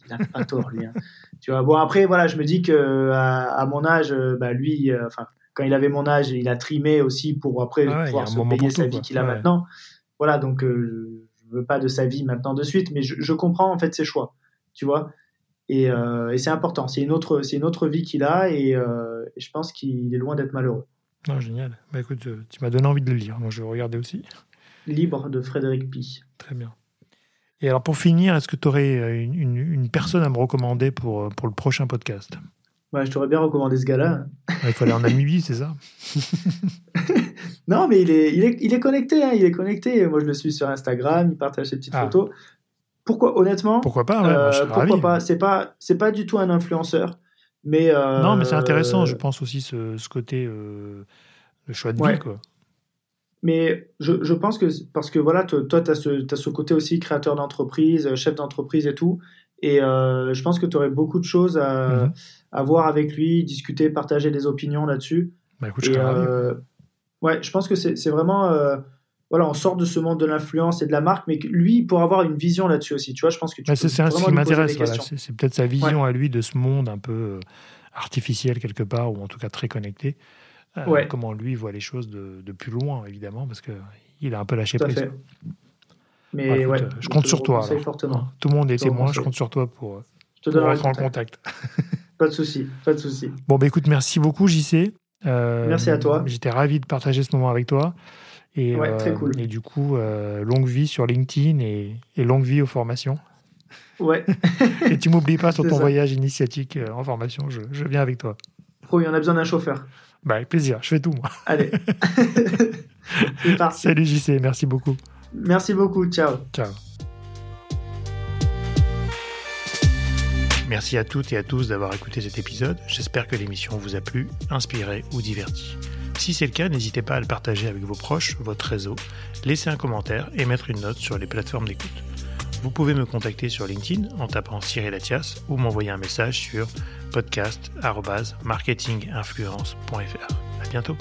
il a pas tort lui. Hein. Tu vois. Bon après voilà, je me dis que à, mon âge, euh, bah lui, enfin quand il avait mon âge, il a trimé aussi pour après pouvoir se payer sa vie qu'il a maintenant. Voilà donc je veux pas de sa vie maintenant de suite, mais je, je comprends en fait ses choix. Tu vois. Euh, et, c'est important. C'est une autre, c'est une autre vie qu'il a et, euh, je pense qu'il est loin d'être malheureux. Non, génial. Bah, écoute, euh, tu m'as donné envie de le lire. Moi, je vais regarder aussi. Libre de Frédéric Pi. Très bien. Et alors, pour finir, est-ce que tu aurais une, une, personne à me recommander pour, pour le prochain podcast? Ouais, Je t'aurais bien recommandé ce gars-là. Il faut aller en Namibie, c'est ça? Non, mais il est, il est, il est connecté. Hein, il est connecté. Moi, je le suis sur Instagram. Il partage ses petites ah. photos. Pourquoi, honnêtement? Pourquoi pas, ouais, Pourquoi pas? C'est pas, c'est pas du tout un influenceur, mais euh, non, mais c'est intéressant. Je pense aussi ce, ce côté, euh, le choix de vie, quoi. Mais je, je, pense que parce que voilà, toi, tu as, as, ce côté aussi créateur d'entreprise, chef d'entreprise et tout. Et euh, je pense que tu aurais beaucoup de choses à, mhm. à, voir avec lui, discuter, partager des opinions là-dessus. Bah, écoute, je serais ravi. ouais, je pense que c'est vraiment voilà, on sort de ce monde de l'influence et de la marque, mais lui, pour avoir une vision là-dessus aussi, tu vois, je pense que tu bah, C'est ce qui m'intéresse, voilà. c'est peut-être sa vision à lui de ce monde un peu euh, artificiel quelque part, ou en tout cas très connecté. Euh, comment lui voit les choses de, de plus loin, évidemment, parce qu'il a un peu lâché prise. Mais ouais, je compte sur toi. Fortement. Tout le monde est témoin, je compte sur toi pour, te pour rentrer en contact. pas de souci, pas de souci. Bon, bah écoute, merci beaucoup, JC. Euh, merci à toi. J'étais ravi de partager ce moment avec toi. Et, très euh, cool. et du coup, euh, longue vie sur LinkedIn et, longue vie aux formations. Ouais. et tu m'oublies pas sur ton voyage initiatique euh, en formation, je, je, viens avec toi. Promis, on a besoin d'un chauffeur. Bah, avec plaisir, je fais tout moi. Allez. Salut JC, merci beaucoup. Merci beaucoup, ciao. Ciao. Merci à toutes et à tous d'avoir écouté cet épisode. J'espère que l'émission vous a plu, inspiré ou diverti. Si c'est le cas, n'hésitez pas à le partager avec vos proches, votre réseau, laisser un commentaire et mettre une note sur les plateformes d'écoute. Vous pouvez me contacter sur LinkedIn en tapant Cyril ou m'envoyer un message sur podcast.marketinginfluence.fr. À bientôt.